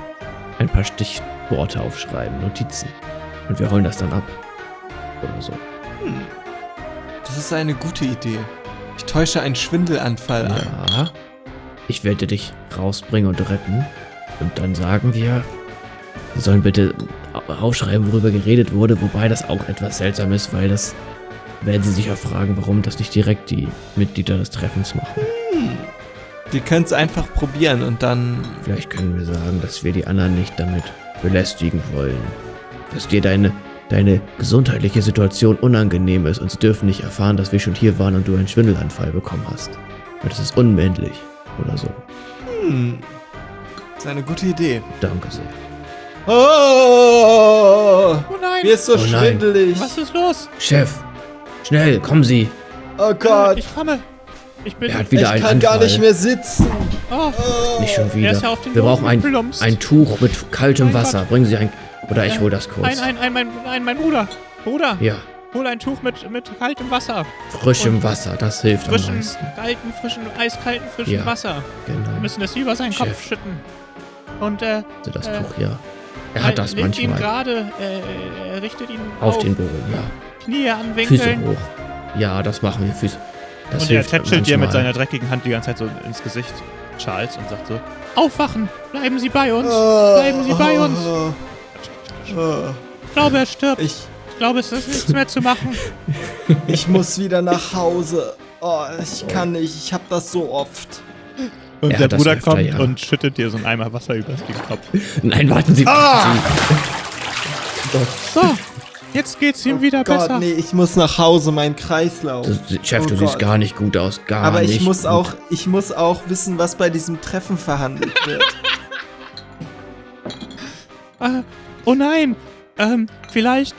ein paar Stichworte aufschreiben, Notizen. Und wir holen das dann ab. Oder so. Hm. Das ist eine gute Idee. Ich täusche einen Schwindelanfall an. Ja. Ich werde dich rausbringen und retten. Und dann sagen wir, sie sollen bitte au- aufschreiben, worüber geredet wurde, wobei das auch etwas seltsam ist, weil das werden sie sich ja fragen, warum das nicht direkt die Mitglieder des Treffens machen. Hm. Wir können es einfach probieren und dann. Vielleicht können wir sagen, dass wir die anderen nicht damit belästigen wollen. Dass dir deine, deine gesundheitliche Situation unangenehm ist und sie dürfen nicht erfahren, dass wir schon hier waren und du einen Schwindelanfall bekommen hast. Und das ist unmännlich. Oder so. Hm. Das ist eine gute Idee. Danke sehr. Oh! Oh nein! Mir ist so Oh nein. schwindelig. Was ist los? Chef, schnell, kommen Sie. Oh Gott. Ich komme. Ich bin. Er hat wieder ich einen kann Anfall. gar nicht mehr sitzen. Oh, Nicht schon Er wieder. ist ja auf den Wir Boden brauchen ein, ein Tuch mit kaltem Mein Wasser. Gott. Bringen Sie ein. Oder ich Äh, hol das kurz. ein, ein, ein, mein, ein, mein Bruder. Bruder. Ja, hol ein Tuch mit, mit kaltem Wasser. Frischem Und Wasser, das hilft am Frischen, meisten. kalten, frischen, eiskalten, frischen Ja. Wasser. Wir Genau. müssen es über seinen Chef. Kopf schütten. Und äh, Also das äh, Tuch, ja. Er halt- hat das legt ihn manchmal. gerade, äh, er richtet ihn Auf auf, den Boden, ja. Knie Füße anwinkeln. hoch. Ja, das machen wir. Füße. Das und er tätschelt dir mit seiner dreckigen Hand die ganze Zeit so ins Gesicht, Charles, und sagt so: Aufwachen! Bleiben Sie bei uns! Bleiben Sie bei uns! Ich glaube, er stirbt. ich, Ich glaube, es ist nichts mehr zu machen. [LAUGHS] ich muss wieder nach Hause. Oh, ich kann nicht. Ich hab das so oft. Und Er der Bruder öfter, kommt ja. und schüttet dir so einen Eimer Wasser über den Kopf. Nein, warten Sie. Ah! So, jetzt geht's ihm oh wieder Gott, besser. nee, ich muss nach Hause, mein Kreislauf. Das, Chef, Oh du siehst Gott. gar nicht gut aus. Gar Aber nicht. ich muss gut. auch, ich muss auch wissen, was bei diesem Treffen verhandelt [LAUGHS] wird. Äh, oh nein, ähm, vielleicht,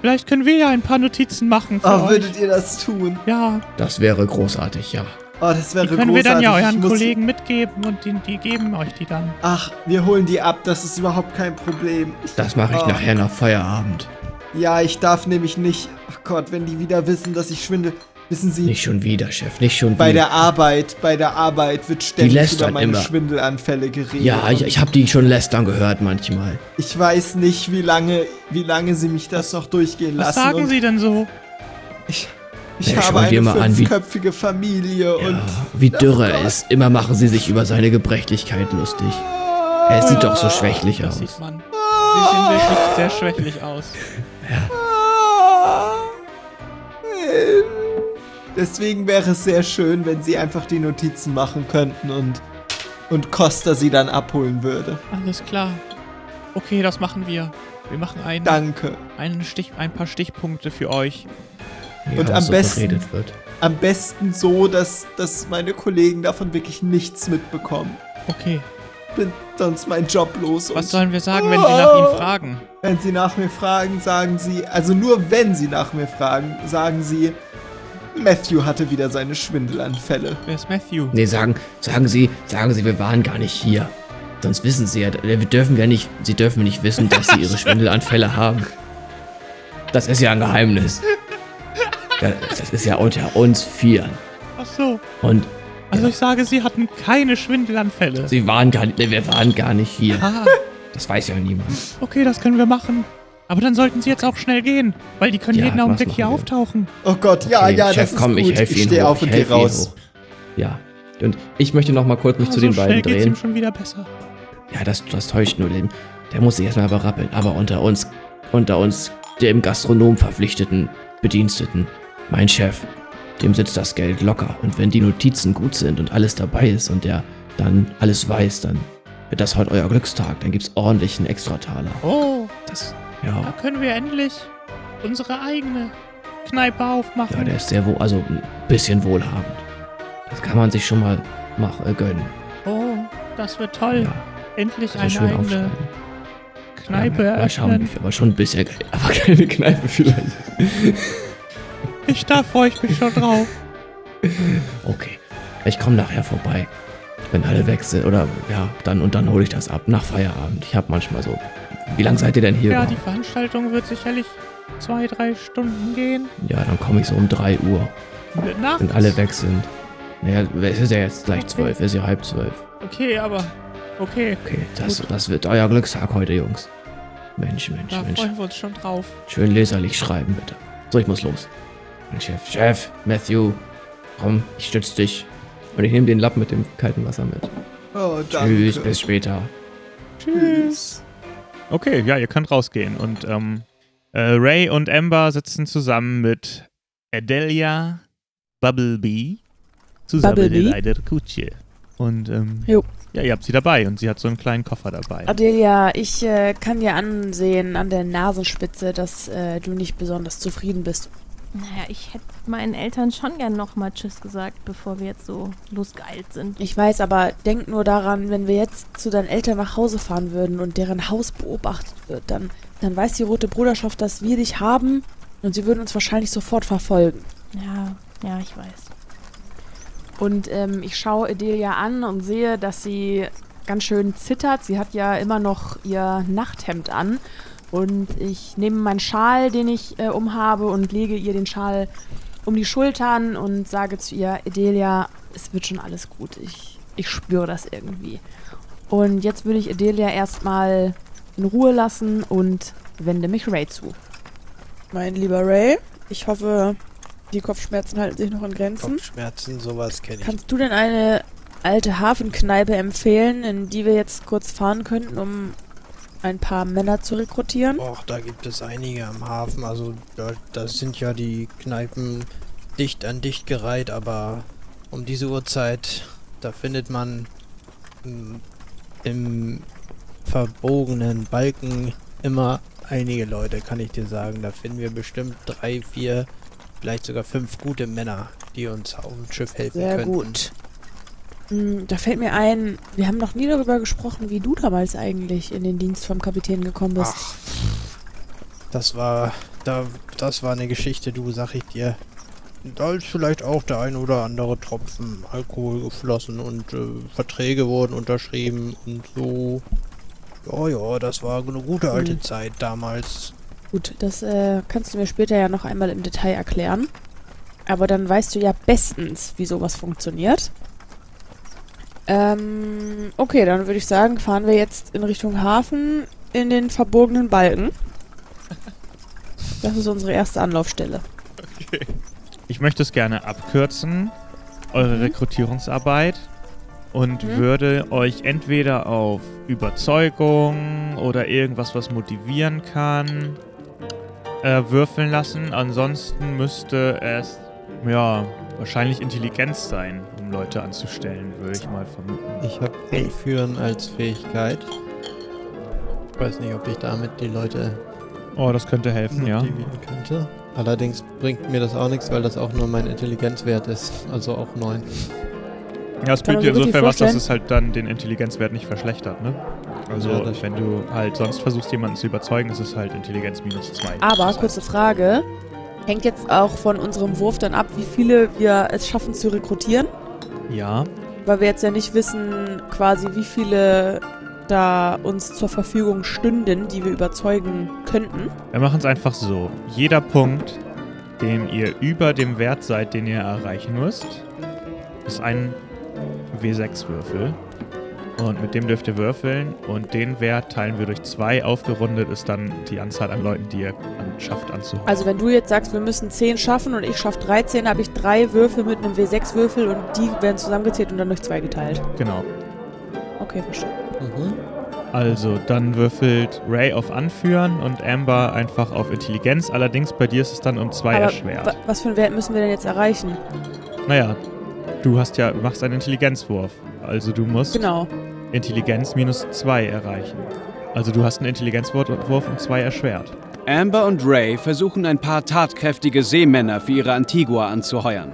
vielleicht können wir ja ein paar Notizen machen für Oh, euch. würdet ihr das tun? Ja, Das wäre großartig, ja. Oh, das wäre die können großartig. wir dann ja euren muss- Kollegen mitgeben und die, die geben euch die dann. Ach, wir holen die ab, das ist überhaupt kein Problem. Das mache ich Oh. nachher nach Feierabend. Ja, ich darf nämlich nicht. Ach Gott, wenn die wieder wissen, dass ich schwindel. Wissen Sie, Nicht schon wieder, Chef. Nicht schon bei wieder. der Arbeit, bei der Arbeit wird ständig lästern über meine immer. Schwindelanfälle geredet. ja, ich, Und ich habe die schon lästern gehört manchmal. ich weiß nicht, wie lange, wie lange Sie mich das noch durchgehen Was lassen. sagen und Sie denn so? Ich, ich Ja, habe eine mal an, wie- fünfköpfige Familie und. Ja, wie dürre Oh er Gott. ist. Immer machen sie sich über seine Gebrechlichkeit lustig. Er sieht doch so schwächlich Das aus. sieht man. Sie sehen wirklich sehr schwächlich aus. Deswegen wäre es sehr schön, wenn Sie einfach die Notizen machen könnten und, und Costa sie dann abholen würde. Alles klar. Okay, das machen wir. Wir machen einen, Danke. einen Stich, ein paar Stichpunkte für euch. Ja, Und am so besten-. Am besten so, dass, dass meine Kollegen davon wirklich nichts mitbekommen. Okay. Bin sonst mein Job los. Was sollen wir sagen, wenn sie nach ihm fragen? Wenn Sie nach mir fragen, sagen Sie, also nur wenn Sie nach mir fragen, sagen Sie, Matthew hatte wieder seine Schwindelanfälle. Wer ist Matthew? Nee, sagen, sagen Sie, sagen Sie, wir waren gar nicht hier. Sonst wissen Sie ja, wir dürfen ja nicht, Sie dürfen nicht wissen, dass Sie Ihre [LAUGHS] Schwindelanfälle haben. Das ist ja ein Geheimnis. [LAUGHS] Das ist ja unter uns Vieren. Ach so. Und Also ich sage, sie hatten keine Schwindelanfälle. Sie waren gar nicht, wir waren gar nicht hier. Ah, Das weiß ja niemand. okay, das können wir machen. Aber dann sollten sie jetzt auch schnell gehen, weil die können Ja, jeden Augenblick hier wir? auftauchen. Oh Gott, ja, Okay, ja, Chef, das ist komm, gut. ich helfe ich Ihnen stehe hoch. auf und ich gehe helfe Ihnen raus. Ja. Und ich möchte noch mal kurz mich Ah, zu so den beiden geht's drehen. ihm schon wieder besser. Ja, das, das täuscht nur den. Der muss sich erstmal berappeln. Aber unter uns, unter uns, dem Gastronom verpflichteten Bediensteten, mein Chef, dem sitzt das Geld locker. Und wenn die Notizen gut sind und alles dabei ist und der dann alles weiß, dann wird das heute euer Glückstag. Dann gibt's ordentlich einen Extrataler. Oh, Das, da ja, können wir endlich unsere eigene Kneipe aufmachen. ja, der ist sehr wohl, also ein bisschen wohlhabend. Das kann man sich schon mal mach, äh, gönnen. oh, das wird toll. Ja, Endlich also eine schön eigene. Kneipe ja, mal schauen, wie viel, aber schon ein bisschen Geld. Aber keine Kneipe vielleicht. Ich, da freue ich mich schon drauf. Okay. Ich komme nachher vorbei. Wenn alle weg sind. Oder ja, dann und dann hole ich das ab nach Feierabend. Ich habe manchmal so. Wie lange seid ihr denn hier? Ja, die überhaupt? Veranstaltung wird sicherlich zwei, drei Stunden gehen. ja dann komme ich so um 3 Uhr, Nachts. wenn alle weg sind. Naja, es ist ja jetzt gleich zwölf, es ist ja halb zwölf. Okay, aber okay, Okay, das, das wird euer Glückstag heute, Jungs. Mensch, Mensch, da Mensch. freuen wir uns schon drauf. Schön leserlich schreiben, bitte. So, ich muss los. Mein Chef. Chef, Matthew, komm, ich stütze dich. Und ich nehme den Lappen mit dem kalten Wasser mit. Oh, danke. Tschüss, bis später. Tschüss. Okay, ja, ihr könnt rausgehen. Und ähm, äh, Ray und Amber sitzen zusammen mit Adelia Bubblebee zusammen Bubblebee? in einer Kutsche. Und ähm, Jo. ja, ihr habt sie dabei und sie hat so einen kleinen Koffer dabei. Adelia, ich äh, kann dir ansehen an der Nasenspitze, dass äh, du nicht besonders zufrieden bist. Naja, ich hätte meinen Eltern schon gern nochmal Tschüss gesagt, bevor wir jetzt so losgeeilt sind. Ich weiß, aber denk nur daran, wenn wir jetzt zu deinen Eltern nach Hause fahren würden und deren Haus beobachtet wird, dann, dann weiß die Rote Bruderschaft, dass wir dich haben und sie würden uns wahrscheinlich sofort verfolgen. Ja, ja, ich weiß. Und ähm, ich schaue Adelia an und sehe, dass sie ganz schön zittert. Sie hat ja immer noch ihr Nachthemd an. Und ich nehme meinen Schal, den ich äh, umhabe, und lege ihr den Schal um die Schultern und sage zu ihr, Edelia, es wird schon alles gut. Ich, ich spüre das irgendwie. Und jetzt würde ich Edelia erstmal in Ruhe lassen und wende mich Ray zu. Mein lieber Ray, ich hoffe, die Kopfschmerzen halten sich noch in Grenzen. Kopfschmerzen, sowas kenne ich. Kannst du denn eine alte Hafenkneipe empfehlen, in die wir jetzt kurz fahren könnten, um ein paar Männer zu rekrutieren? Och, da gibt es einige am Hafen. Also da, da sind ja die Kneipen dicht an dicht gereiht, aber um diese Uhrzeit, da findet man mm, im verbogenen Balken immer einige Leute, kann ich dir sagen. Da finden wir bestimmt drei, vier, vielleicht sogar fünf gute Männer, die uns auf dem Schiff helfen Sehr könnten. gut. Hm, Da fällt mir ein, wir haben noch nie darüber gesprochen, wie du damals eigentlich in den Dienst vom Kapitän gekommen bist. Ach, das war, da, das war eine Geschichte, du, sag ich dir. Da ist vielleicht auch der ein oder andere Tropfen Alkohol geflossen und äh, Verträge wurden unterschrieben und so. Ja, ja, das war eine gute alte Hm. Zeit damals. Gut, das äh, kannst du mir später ja noch einmal im Detail erklären. Aber dann weißt du ja bestens, wie sowas funktioniert. Ähm, okay, dann würde ich sagen, fahren wir jetzt in Richtung Hafen in den verbogenen Balken. Das ist unsere erste Anlaufstelle. Ich möchte es gerne abkürzen, eure Mhm. Rekrutierungsarbeit, und Mhm. würde euch entweder auf Überzeugung oder irgendwas, was motivieren kann, äh, würfeln lassen. Ansonsten müsste es, ja, wahrscheinlich Intelligenz sein, um Leute anzustellen, würde ich mal vermuten. Ich habe Führen als Fähigkeit. Ich weiß nicht, ob ich damit die Leute Oh, das könnte helfen, ja. könnte. Allerdings bringt mir das auch nichts, weil das auch nur mein Intelligenzwert ist. Also auch 9. Ja, es bringt dir insofern was, dass es halt dann den Intelligenzwert nicht verschlechtert, ne? Also, Ja, das wenn du halt sonst versuchst, jemanden zu überzeugen, ist es halt Intelligenz minus 2. Aber, kurze Frage. Hängt jetzt auch von unserem Wurf dann ab, wie viele wir es schaffen zu rekrutieren? Ja, Weil wir jetzt ja nicht wissen, quasi, wie viele da uns zur Verfügung stünden, die wir überzeugen könnten. wir machen es einfach so. Jeder Punkt, den ihr über dem Wert seid, den ihr erreichen müsst, ist ein W6-Würfel. Und mit dem dürft ihr würfeln und den Wert teilen wir durch 2. Aufgerundet ist dann die Anzahl an Leuten, die ihr an, schafft anzuholen. Also wenn du jetzt sagst, wir müssen 10 schaffen und ich schaffe 13, habe ich drei Würfel mit einem W6-Würfel und die werden zusammengezählt und dann durch zwei geteilt. genau. Okay, verstehe. Mhm. Also, dann würfelt Ray auf Anführen und Amber einfach auf Intelligenz. Allerdings bei dir ist es dann um 2 Aber erschwert. wa- was für einen Wert müssen wir denn jetzt erreichen? Naja, du hast ja, machst einen Intelligenzwurf. Also du musst Genau. Intelligenz minus 2 erreichen. Also du hast einen Intelligenzwurf um 2 erschwert. Amber und Ray versuchen ein paar tatkräftige Seemänner für ihre Antigua anzuheuern.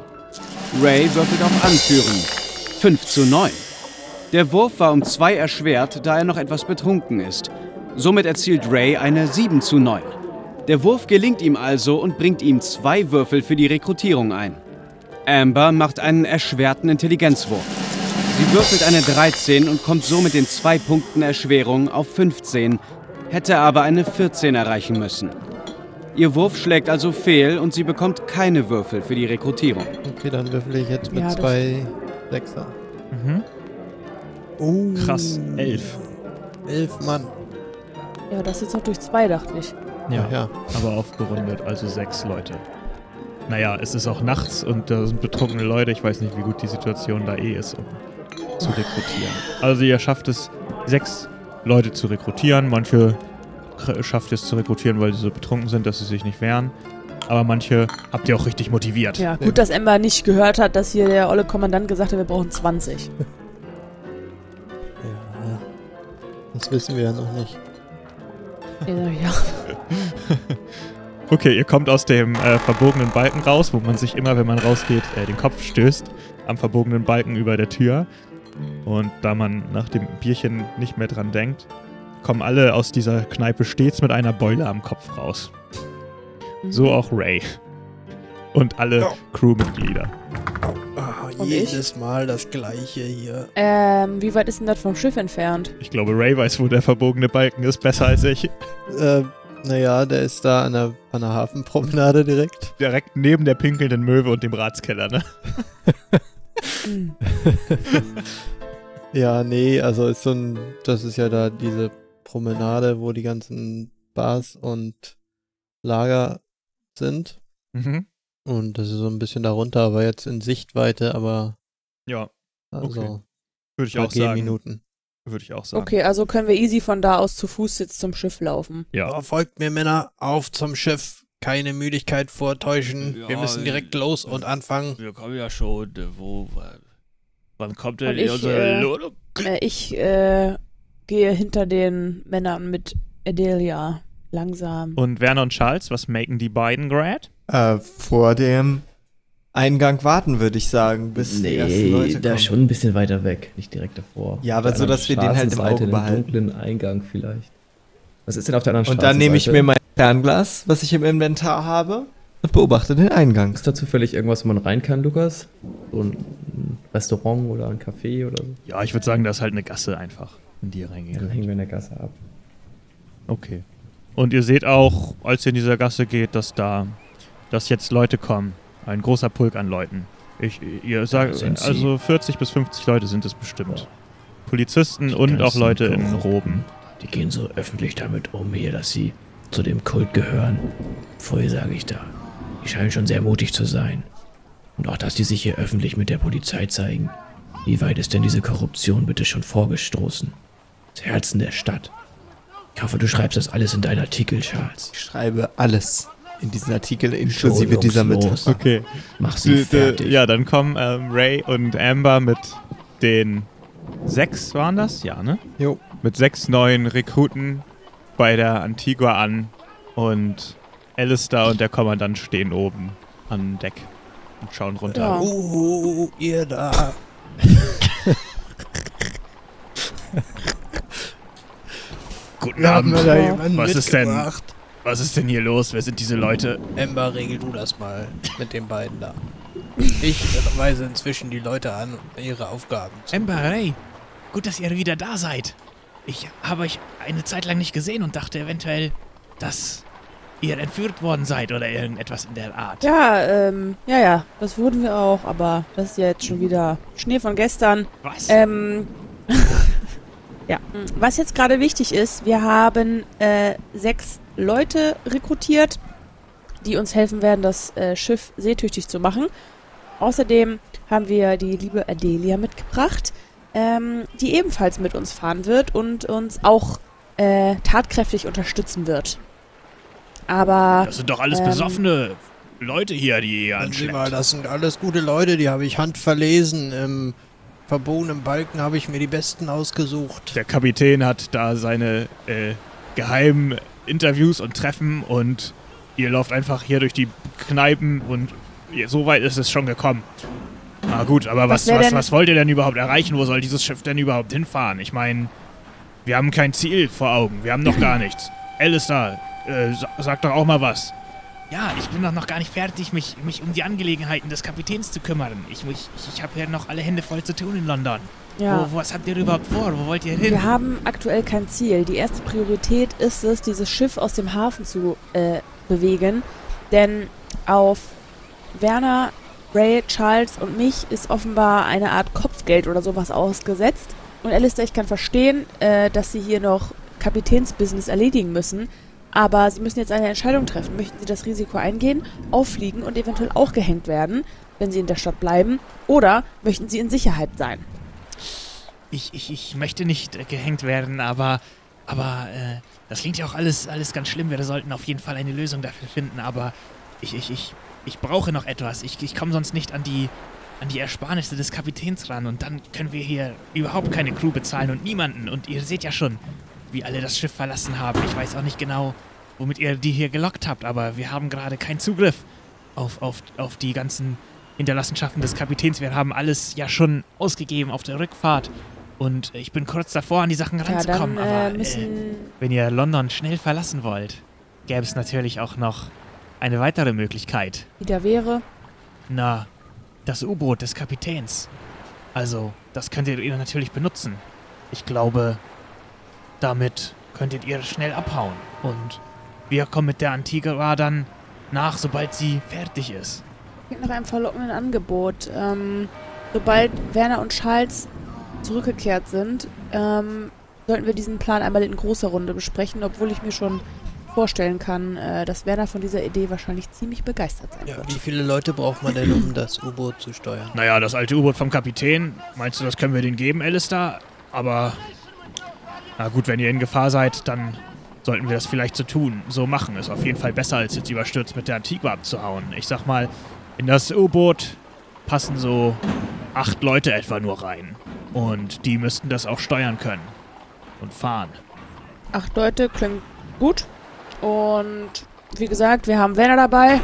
Ray würfelt auf Anführen. 5 zu 9. Der Wurf war um 2 erschwert, da er noch etwas betrunken ist. Somit erzielt Ray eine 7 zu 9. Der Wurf gelingt ihm also und bringt ihm zwei Würfel für die Rekrutierung ein. Amber macht einen erschwerten Intelligenzwurf. Sie würfelt eine 13 und kommt so mit den zwei Punkten Erschwerung auf 15, hätte aber eine 14 erreichen müssen. Ihr Wurf schlägt also fehl und sie bekommt keine Würfel für die Rekrutierung. Okay, dann würfel ich jetzt mit Ja, zwei Sechser. Mhm. Oh. Krass, 11. Elf Mann. Ja, das jetzt noch durch zwei, dachte ich. Ja, ja. aber aufgerundet, also 6 Leute. Naja, es ist auch nachts und da sind betrunkene Leute. Ich weiß nicht, wie gut die Situation da eh ist, um zu rekrutieren. Also ihr schafft es, sechs Leute zu rekrutieren. Manche schafft es zu rekrutieren, weil sie so betrunken sind, dass sie sich nicht wehren. Aber manche habt ihr auch richtig motiviert. Ja, gut, dass Ember nicht gehört hat, dass hier der olle Kommandant gesagt hat, wir brauchen 20. [LAUGHS] Ja. Das wissen wir ja noch nicht. Ja. [LAUGHS] Okay, ihr kommt aus dem äh, verbogenen Balken raus, wo man sich immer, wenn man rausgeht, äh, den Kopf stößt. Am verbogenen Balken über der Tür. Und da man nach dem Bierchen nicht mehr dran denkt, kommen alle aus dieser Kneipe stets mit einer Beule am Kopf raus. So auch Ray. Und alle Crewmitglieder. Ah, Und jedes Mal das gleiche hier. Ähm, wie weit ist denn das vom Schiff entfernt? Ich glaube, Ray weiß, wo der verbogene Balken ist, besser als ich. Äh, Naja, der ist da an der, an der Hafenpromenade direkt. Direkt neben der pinkelnden Möwe und dem Ratskeller, ne? [LAUGHS] [LAUGHS] Ja, nee, also ist so ein, das ist ja da diese Promenade, wo die ganzen Bars und Lager sind. Mhm. Und das ist so ein bisschen darunter, aber jetzt in Sichtweite, aber Ja, also Okay. würde ich auch sagen. Gehminuten. Würde ich auch sagen. Okay, also können wir easy von da aus zu Fuß jetzt zum Schiff laufen. Ja. Oh, folgt mir, Männer, auf zum Schiff. Keine Müdigkeit vortäuschen. Wir Ja, müssen direkt los und anfangen. Wir kommen ja schon. äh, Wo. wa- Wann kommt denn ich, unsere äh? Äh, ich äh, gehe hinter den Männern mit Adelia langsam. Und Werner und Charles, was machen die beiden grad? Äh, vor dem Eingang warten, würde ich sagen, bis die ersten Nee, Leute da kommen. schon ein bisschen weiter weg, nicht direkt davor. Ja, aber so, dass wir den halt im Auge behalten. dunklen Eingang vielleicht. Was ist denn auf der anderen Und dann nehme ich mir mein Fernglas, was ich im Inventar habe, und beobachte den Eingang. Ist da zufällig irgendwas, wo man rein kann, Lukas? So ein Restaurant oder ein Café oder so? Ja, ich würde sagen, das ist halt eine Gasse einfach, in die ihr Ja, reingehen dann hängen wir in der Gasse ab. Okay. Und ihr seht auch, als ihr in dieser Gasse geht, dass da, dass jetzt Leute kommen. Ein großer Pulk an Leuten. Ich, ihr sagt, also 40 bis 50 Leute sind es bestimmt. Polizisten Die und auch Leute in. Roben. Die gehen so öffentlich damit um hier, dass sie zu dem Kult gehören. Vorher sage ich da. Die scheinen schon sehr mutig zu sein. Und auch, dass die sich hier öffentlich mit der Polizei zeigen. Wie weit ist denn diese Korruption bitte schon vorgestoßen? Das Herzen der Stadt. Ich hoffe, du schreibst das alles in deinen Artikel, Charles. Ich schreibe alles in diesen Artikel, inklusive dieser Mitte. Okay. Mach sie fertig. Ja, dann kommen ähm, Ray und Amber mit den sechs, waren das? Ja, ne? Jo. Mit sechs neuen Rekruten bei der Antigua an und Alistair und der Kommandant stehen oben an Deck und schauen runter. Ja. Uh, ihr da. [LAUGHS] Guten Abend. Was ist denn-. Was ist denn hier los? Wer sind diese Leute? Ember, regel du das mal mit den beiden da. Ich weise inzwischen die Leute an, ihre Aufgaben zu Ember, Ray, gut, dass ihr wieder da seid. Ich habe euch eine Zeit lang nicht gesehen und dachte eventuell, dass ihr entführt worden seid oder irgendetwas in der Art. Ja, ähm, ja, ja, das wurden wir auch, aber das ist ja jetzt schon wieder Schnee von gestern. Was? Ähm, [LAUGHS] ja, was jetzt gerade wichtig ist, wir haben äh, sechs Leute rekrutiert, die uns helfen werden, das äh, Schiff seetüchtig zu machen. Außerdem haben wir die liebe Adelia mitgebracht, ähm, die ebenfalls mit uns fahren wird und uns auch äh, tatkräftig unterstützen wird. Aber das sind doch alles ähm, besoffene Leute hier, die Hören Sie mal, anschleppt. das sind alles gute Leute, die habe ich handverlesen. Im verbogenen Balken habe ich mir die besten ausgesucht. Der Kapitän hat da seine äh, geheimen Interviews und Treffen und ihr lauft einfach hier durch die Kneipen und so weit ist es schon gekommen. Ah gut, aber was, Was was, was wollt ihr denn überhaupt erreichen? Wo soll dieses Schiff denn überhaupt hinfahren? Ich meine, wir haben kein Ziel vor Augen. Wir haben noch gar nichts. Alistair, äh, sa sag doch auch mal was. Ja, ich bin doch noch gar nicht fertig, mich, mich um die Angelegenheiten des Kapitäns zu kümmern. Ich, ich, ich habe ja noch alle Hände voll zu tun in London. ja. Wo, was habt ihr überhaupt vor? Wo wollt ihr hin? Wir haben aktuell kein Ziel. Die erste Priorität ist es, dieses Schiff aus dem Hafen zu äh, bewegen. Denn auf Werner, Ray, Charles und mich ist offenbar eine Art Kopfgeld oder sowas ausgesetzt. Und Alistair, ich kann verstehen, äh, dass sie hier noch Kapitänsbusiness erledigen müssen. Aber sie müssen jetzt eine Entscheidung treffen. Möchten sie das Risiko eingehen, auffliegen und eventuell auch gehängt werden, wenn sie in der Stadt bleiben? Oder möchten sie in Sicherheit sein? Ich, ich, ich möchte nicht gehängt werden, aber, aber äh, das klingt ja auch alles, alles ganz schlimm. Wir sollten auf jeden Fall eine Lösung dafür finden, aber ich, ich, ich, ich brauche noch etwas. Ich, ich komme sonst nicht an die, an die Ersparnisse des Kapitäns ran und dann können wir hier überhaupt keine Crew bezahlen und niemanden. Und ihr seht ja schon, wie alle das Schiff verlassen haben. Ich weiß auch nicht genau, womit ihr die hier gelockt habt, aber wir haben gerade keinen Zugriff auf, auf, auf die ganzen Hinterlassenschaften des Kapitäns. Wir haben alles ja schon ausgegeben auf der Rückfahrt. Und ich bin kurz davor, an die Sachen Ja, ranzukommen. dann aber äh, müssen äh, wenn ihr London schnell verlassen wollt, gäbe es natürlich auch noch eine weitere Möglichkeit. wieder wäre. Na, das U-Boot des Kapitäns. Also, das könntet ihr natürlich benutzen. Ich glaube, damit könntet ihr schnell abhauen. Und wir kommen mit der Antigua dann nach, sobald sie fertig ist. Klingt nach einem verlockenden Angebot. Ähm, sobald Werner und Charles zurückgekehrt sind, ähm, sollten wir diesen Plan einmal in großer Runde besprechen, obwohl ich mir schon vorstellen kann, äh, dass Werner von dieser Idee wahrscheinlich ziemlich begeistert sein Ja, wird. wie viele Leute braucht man denn, um das U-Boot zu steuern? Naja, das alte U-Boot vom Kapitän, meinst du, das können wir denen geben, Alistair? Aber, na gut, wenn ihr in Gefahr seid, dann sollten wir das vielleicht so tun, so machen. Ist auf jeden Fall besser, als jetzt überstürzt mit der Antigua abzuhauen. Ich sag mal, in das U-Boot passen so acht Leute etwa nur rein. Und die müssten das auch steuern können. Und fahren. Acht Leute klingt gut. Und wie gesagt, wir haben Werner dabei.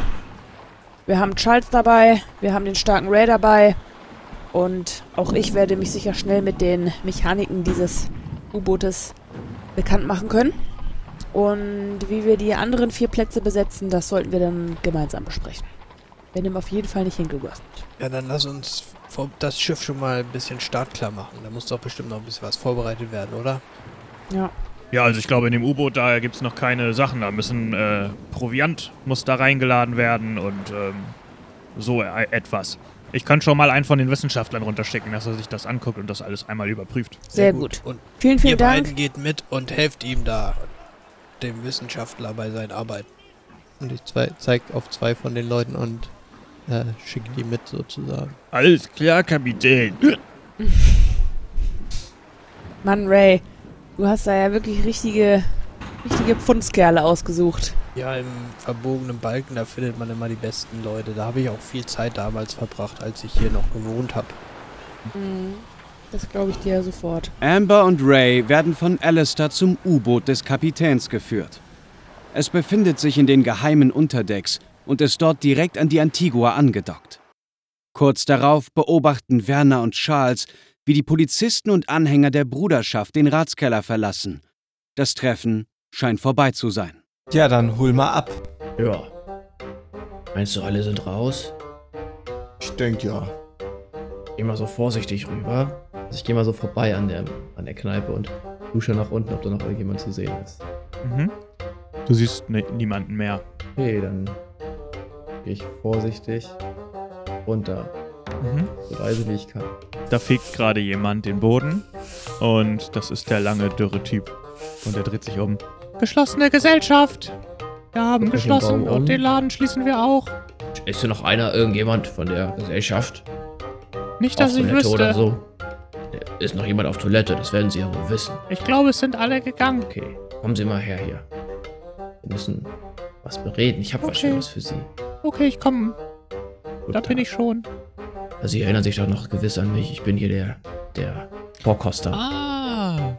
Wir haben Charles dabei. Wir haben den starken Ray dabei. Und auch ich werde mich sicher schnell mit den Mechaniken dieses U-Bootes bekannt machen können. Und wie wir die anderen vier Plätze besetzen, das sollten wir dann gemeinsam besprechen. Wir nehmen auf jeden Fall nicht hingeworfen. Ja, dann lass uns das Schiff schon mal ein bisschen startklar machen. Da muss doch bestimmt noch ein bisschen was vorbereitet werden, oder? Ja. Ja, also ich glaube, in dem U-Boot, da gibt es noch keine Sachen. Da müssen äh, Proviant muss da reingeladen werden und ähm, so e etwas. Ich kann schon mal einen von den Wissenschaftlern runterschicken, dass er sich das anguckt und das alles einmal überprüft. Sehr gut. Und Vielen, ihr vielen beiden Dank. geht mit und helft ihm da, dem Wissenschaftler bei seinen Arbeiten. Und ich zwei, zeig auf zwei von den Leuten und äh, schicke die mit sozusagen. Alles klar, Kapitän. [LAUGHS] Mann, Ray, du hast da ja wirklich richtige, richtige Pfundskerle ausgesucht. Ja, im verbogenen Balken, da findet man immer die besten Leute. Da habe ich auch viel Zeit damals verbracht, als ich hier noch gewohnt habe. Mhm. Das glaube ich dir ja sofort. Amber und Ray werden von Alistair zum U-Boot des Kapitäns geführt. Es befindet sich in den geheimen Unterdecks und ist dort direkt an die Antigua angedockt. Kurz darauf beobachten Werner und Charles, wie die Polizisten und Anhänger der Bruderschaft den Ratskeller verlassen. Das Treffen scheint vorbei zu sein. Ja, dann hol mal ab. Ja. Meinst du, alle sind raus? Ich denke ja. Geh mal so vorsichtig rüber. Also ich gehe mal so vorbei an der, an der Kneipe und dusche nach unten, ob da noch irgendjemand zu sehen ist. Mhm. Du siehst ne niemanden mehr. Okay, dann gehe ich vorsichtig runter. Mhm. So leise wie ich kann. Da fegt gerade jemand den Boden und das ist der lange, dürre Typ. Und er dreht sich um. Geschlossene Gesellschaft! Wir haben Guck geschlossen um. und den Laden schließen wir auch. Ist hier noch einer, irgendjemand von der Gesellschaft? Nicht, auf dass ich Toilette wüsste. oder so? Ist noch jemand auf Toilette, das werden Sie ja wohl wissen. Ich glaube, es sind alle gegangen. Okay, kommen Sie mal her hier. Wir müssen was bereden. Ich habe was Okay. Schönes für Sie. Okay, ich komme. Da bin ich schon. Also Sie erinnern sich doch noch gewiss an mich. Ich bin hier der, der Vorkoster. Ah,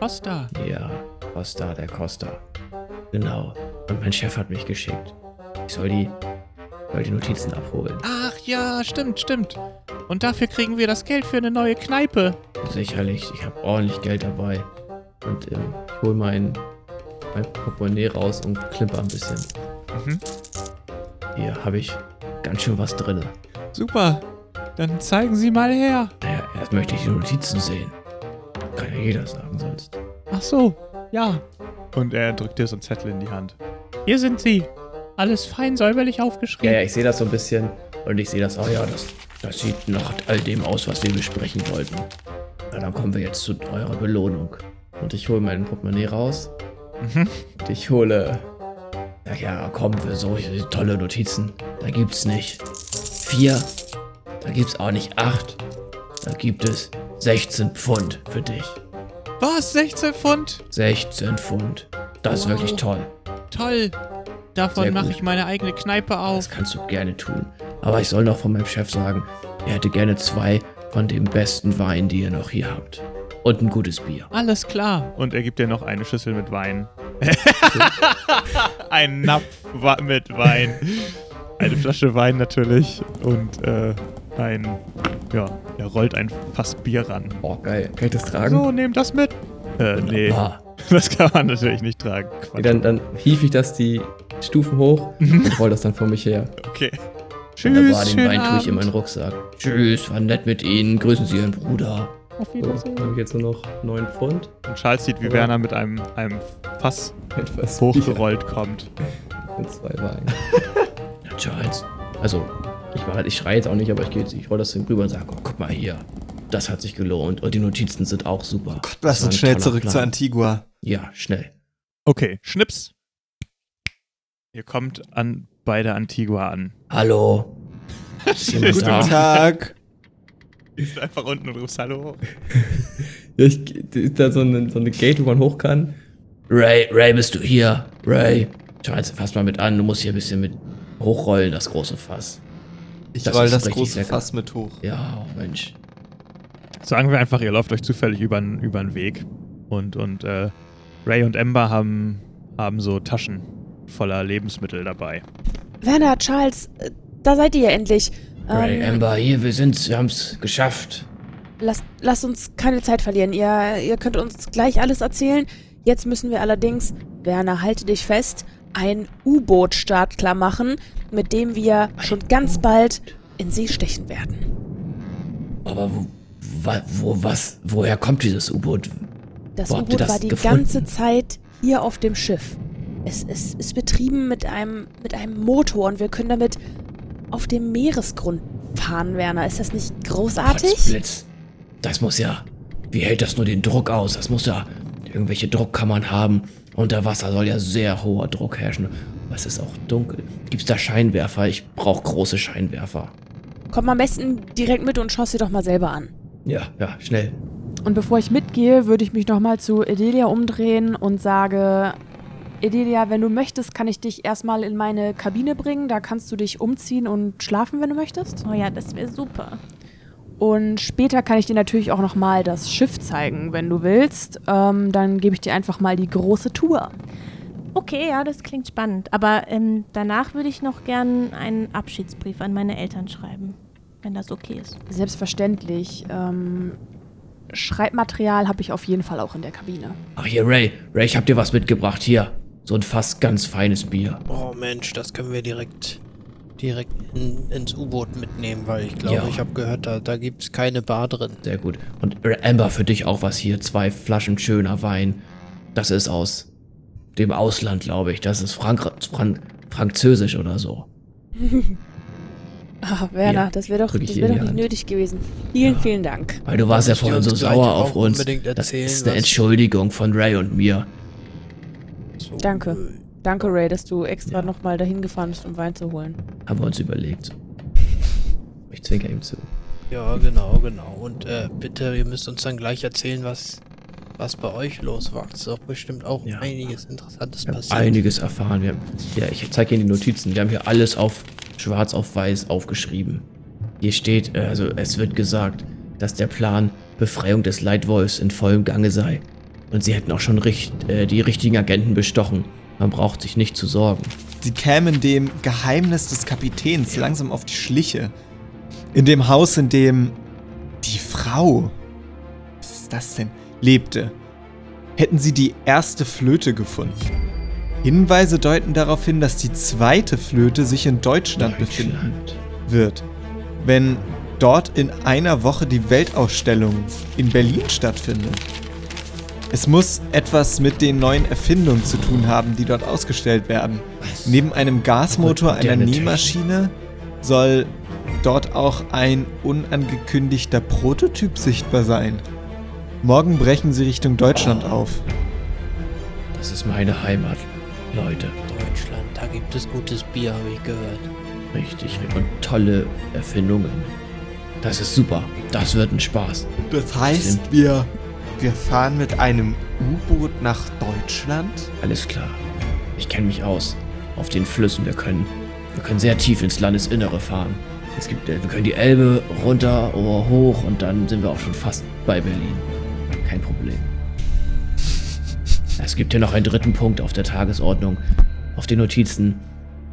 Costa. Ja, Costa, der Costa. Genau. Und mein Chef hat mich geschickt. Ich soll die, soll die Notizen abholen. Ach ja, stimmt, stimmt. Und dafür kriegen wir das Geld für eine neue Kneipe. Sicherlich, ich habe ordentlich Geld dabei. Und ähm, ich hol mein, mein Portemonnaie raus und klimper ein bisschen. Mhm. Hier habe ich ganz schön was drin. Super. Dann zeigen Sie mal her. Naja, erst möchte ich die Notizen sehen. Kann ja jeder sagen sonst. Ach so, ja. Und er drückt dir so einen Zettel in die Hand. Hier sind sie. Alles fein säuberlich Ja, aufgeschrieben. ja, ich sehe das so ein bisschen und ich sehe das, oh ja, das, das sieht nach all dem aus, was wir besprechen wollten. Na, dann kommen wir jetzt zu eurer Belohnung. Und ich hole mein Portemonnaie raus. Mhm. Und ich hole. Ja, ja, komm, für solche tolle Notizen. Da gibt's nicht vier. Da gibt's auch nicht acht. Da gibt es 16 Pfund für dich. Was? 16 Pfund? 16 Pfund. Das ist Wow. wirklich toll. Toll. Davon mache ich meine eigene Kneipe auf. Das kannst du gerne tun. Aber ich soll noch von meinem Chef sagen, er hätte gerne zwei von dem besten Wein, die ihr noch hier habt. Und ein gutes Bier. Alles klar. Und er gibt dir noch eine Schüssel mit Wein. [LAUGHS] ein Napf mit Wein. Eine Flasche Wein natürlich. Und äh, ein. Ja, er rollt ein Fass Bier ran. Oh, geil. Kann ich das tragen? So, nehmt das mit. Äh, nee. Wunderbar. Das kann man natürlich nicht tragen. Quatsch. dann, dann hief ich das die Stufen hoch und roll das dann vor mich her. Okay. Wunderbar, Tschüss, den schönen Wein tue ich in meinen Rucksack. Tschüss, war nett mit Ihnen. Grüßen Sie Ihren Bruder. Auf So, dann habe ich jetzt nur noch 9 Pfund. Und Charles sieht, wie Ja. Werner mit einem, einem Fass Etwas hochgerollt kommt. [LAUGHS] Mit zwei Wagen. ja, [LAUGHS] Charles. Also, ich, mach, ich schreie jetzt auch nicht, aber ich, geh jetzt- ich roll das Ding rüber und sage, oh, guck mal hier. Das hat sich gelohnt. Und die Notizen sind auch super. Gott, Lass uns schnell zurück zu Antigua. Ja, schnell. Okay, Schnips. Ihr kommt an, bei der Antigua an. Hallo. [LAUGHS] [LAUGHS] Ist Guten? Tag. Du bist einfach unten und rufst Hallo. Ja, ich, ist da so eine, so eine Gate, wo man hoch kann? Ray, Ray, bist du hier? Ray. Charles, fass mal mit an. Du musst hier ein bisschen mit hochrollen, das große Fass. Ich Das roll das große lecker. Fass mit hoch. Ja, oh Mensch. Sagen wir einfach, ihr lauft euch zufällig über den Weg. Und, und äh, Ray und Ember haben, haben so Taschen voller Lebensmittel dabei. Werner, Charles, äh, da seid ihr ja endlich. Ray, Ähm, Amber, hier, wir sind's. Wir haben's geschafft. lasst, lasst uns keine Zeit verlieren. Ihr, ihr könnt uns gleich alles erzählen. Jetzt müssen wir allerdings, Werner, halte dich fest, ein U-Boot startklar machen, mit dem wir schon ganz bald in See stechen werden. Aber wo, wo, was, woher kommt dieses U-Boot? Das U-Boot war die gefunden? ganze Zeit hier auf dem Schiff. Es, es ist betrieben mit einem, mit einem Motor und wir können damit auf dem Meeresgrund fahren, Werner. Ist das nicht großartig? Potzblitz. Das muss ja. Wie hält das nur den Druck aus? Das muss ja irgendwelche Druckkammern haben. Unter Wasser soll ja sehr hoher Druck herrschen. Aber es ist auch dunkel. Gibt's da Scheinwerfer? Ich brauche große Scheinwerfer. Komm am besten direkt mit und schau dir doch mal selber an. Ja, ja, schnell. Und bevor ich mitgehe, würde ich mich nochmal zu Edelia umdrehen und sage, Edelia, wenn du möchtest, kann ich dich erstmal in meine Kabine bringen. Da kannst du dich umziehen und schlafen, wenn du möchtest. Oh ja, das wäre super. Und später kann ich dir natürlich auch nochmal das Schiff zeigen, wenn du willst. Ähm, dann gebe ich dir einfach mal die große Tour. Okay, ja, das klingt spannend. Aber ähm, danach würde ich noch gern einen Abschiedsbrief an meine Eltern schreiben, wenn das okay ist. Selbstverständlich. Ähm, Schreibmaterial habe ich auf jeden Fall auch in der Kabine. Ach hier, Ray. Ray, ich hab dir was mitgebracht. Hier. So ein fast ganz feines Bier. Oh Mensch, das können wir direkt direkt in, ins U-Boot mitnehmen, weil ich glaube, Ja. ich habe gehört, da, da gibt es keine Bar drin. Sehr gut. Und Amber, für dich auch was hier. Zwei Flaschen schöner Wein. Das ist aus dem Ausland, glaube ich. Das ist Frank Frank Französisch oder so. [LAUGHS] Ah, Werner, Hier, das wäre doch, das wär doch nicht nötig gewesen. Vielen, vielen Dank. Weil du warst ja vorhin so sauer auf uns. unbedingt Das erzählen, ist eine Entschuldigung von Ray und mir. So, Danke. Danke, Ray, dass du extra Ja. nochmal dahin gefahren bist, um Wein zu holen. Haben wir uns überlegt. Ich zwinker ihm zu. Ja, genau, genau. Und äh, bitte, ihr müsst uns dann gleich erzählen, was, was bei euch los war. Es ist doch bestimmt auch Ja. einiges Interessantes Wir haben passiert. einiges erfahren. Wir haben, ja, ich zeige Ihnen die Notizen. Wir haben hier alles auf schwarz auf weiß aufgeschrieben. Hier steht, äh, also es wird gesagt, dass der Plan Befreiung des Leitwolfs in vollem Gange sei. Und sie hätten auch schon richt, äh, die richtigen Agenten bestochen. Man braucht sich nicht zu sorgen. Sie kämen dem Geheimnis des Kapitäns langsam auf die Schliche. In dem Haus, in dem die Frau, was ist das denn, lebte, hätten sie die erste Flöte gefunden. Hinweise deuten darauf hin, dass die zweite Flöte sich in Deutschland, befinden Deutschland. wird. Wenn dort in einer Woche die Weltausstellung in Berlin stattfindet. Es muss etwas mit den neuen Erfindungen zu tun haben, die dort ausgestellt werden. Was? Neben einem Gasmotor, einer. Nähmaschine soll dort auch ein unangekündigter Prototyp sichtbar sein. Morgen brechen sie Richtung Deutschland Oh. auf. Das ist meine Heimat, Leute. Deutschland, da gibt es gutes Bier, habe ich gehört. Richtig. Und tolle Erfindungen. Das ist super. Das wird ein Spaß. Das heißt, wir, wir fahren mit einem U-Boot nach Deutschland? Alles klar. Ich kenne mich aus. Auf den Flüssen. Wir können, wir können sehr tief ins Landesinnere fahren. Es gibt, äh, wir können die Elbe runter oder hoch und dann sind wir auch schon fast bei Berlin. Kein Problem. Es gibt hier noch einen dritten Punkt auf der Tagesordnung. Auf den Notizen.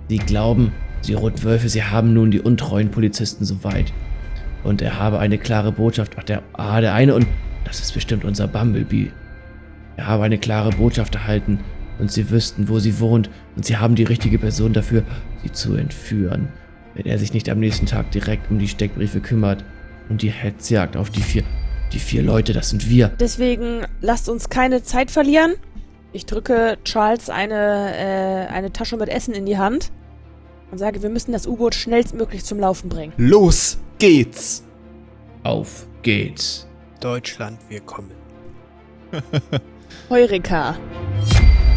Sie glauben, Sie Rotwölfe, Sie haben nun die untreuen Polizisten soweit. Und er habe eine klare Botschaft. Ach, der, ah, der eine und das ist bestimmt unser Bumblebee. Wir haben eine klare Botschaft erhalten und sie wüssten, wo sie wohnt und sie haben die richtige Person dafür, sie zu entführen. Wenn er sich nicht am nächsten Tag direkt um die Steckbriefe kümmert und die Hetzjagd auf die vier, die vier Leute, das sind wir. Deswegen lasst uns keine Zeit verlieren. Ich drücke Charles eine, äh, eine Tasche mit Essen in die Hand und sage, wir müssen das U-Boot schnellstmöglich zum Laufen bringen. Los geht's! Auf geht's! Deutschland, wir kommen. Heureka! [LAUGHS]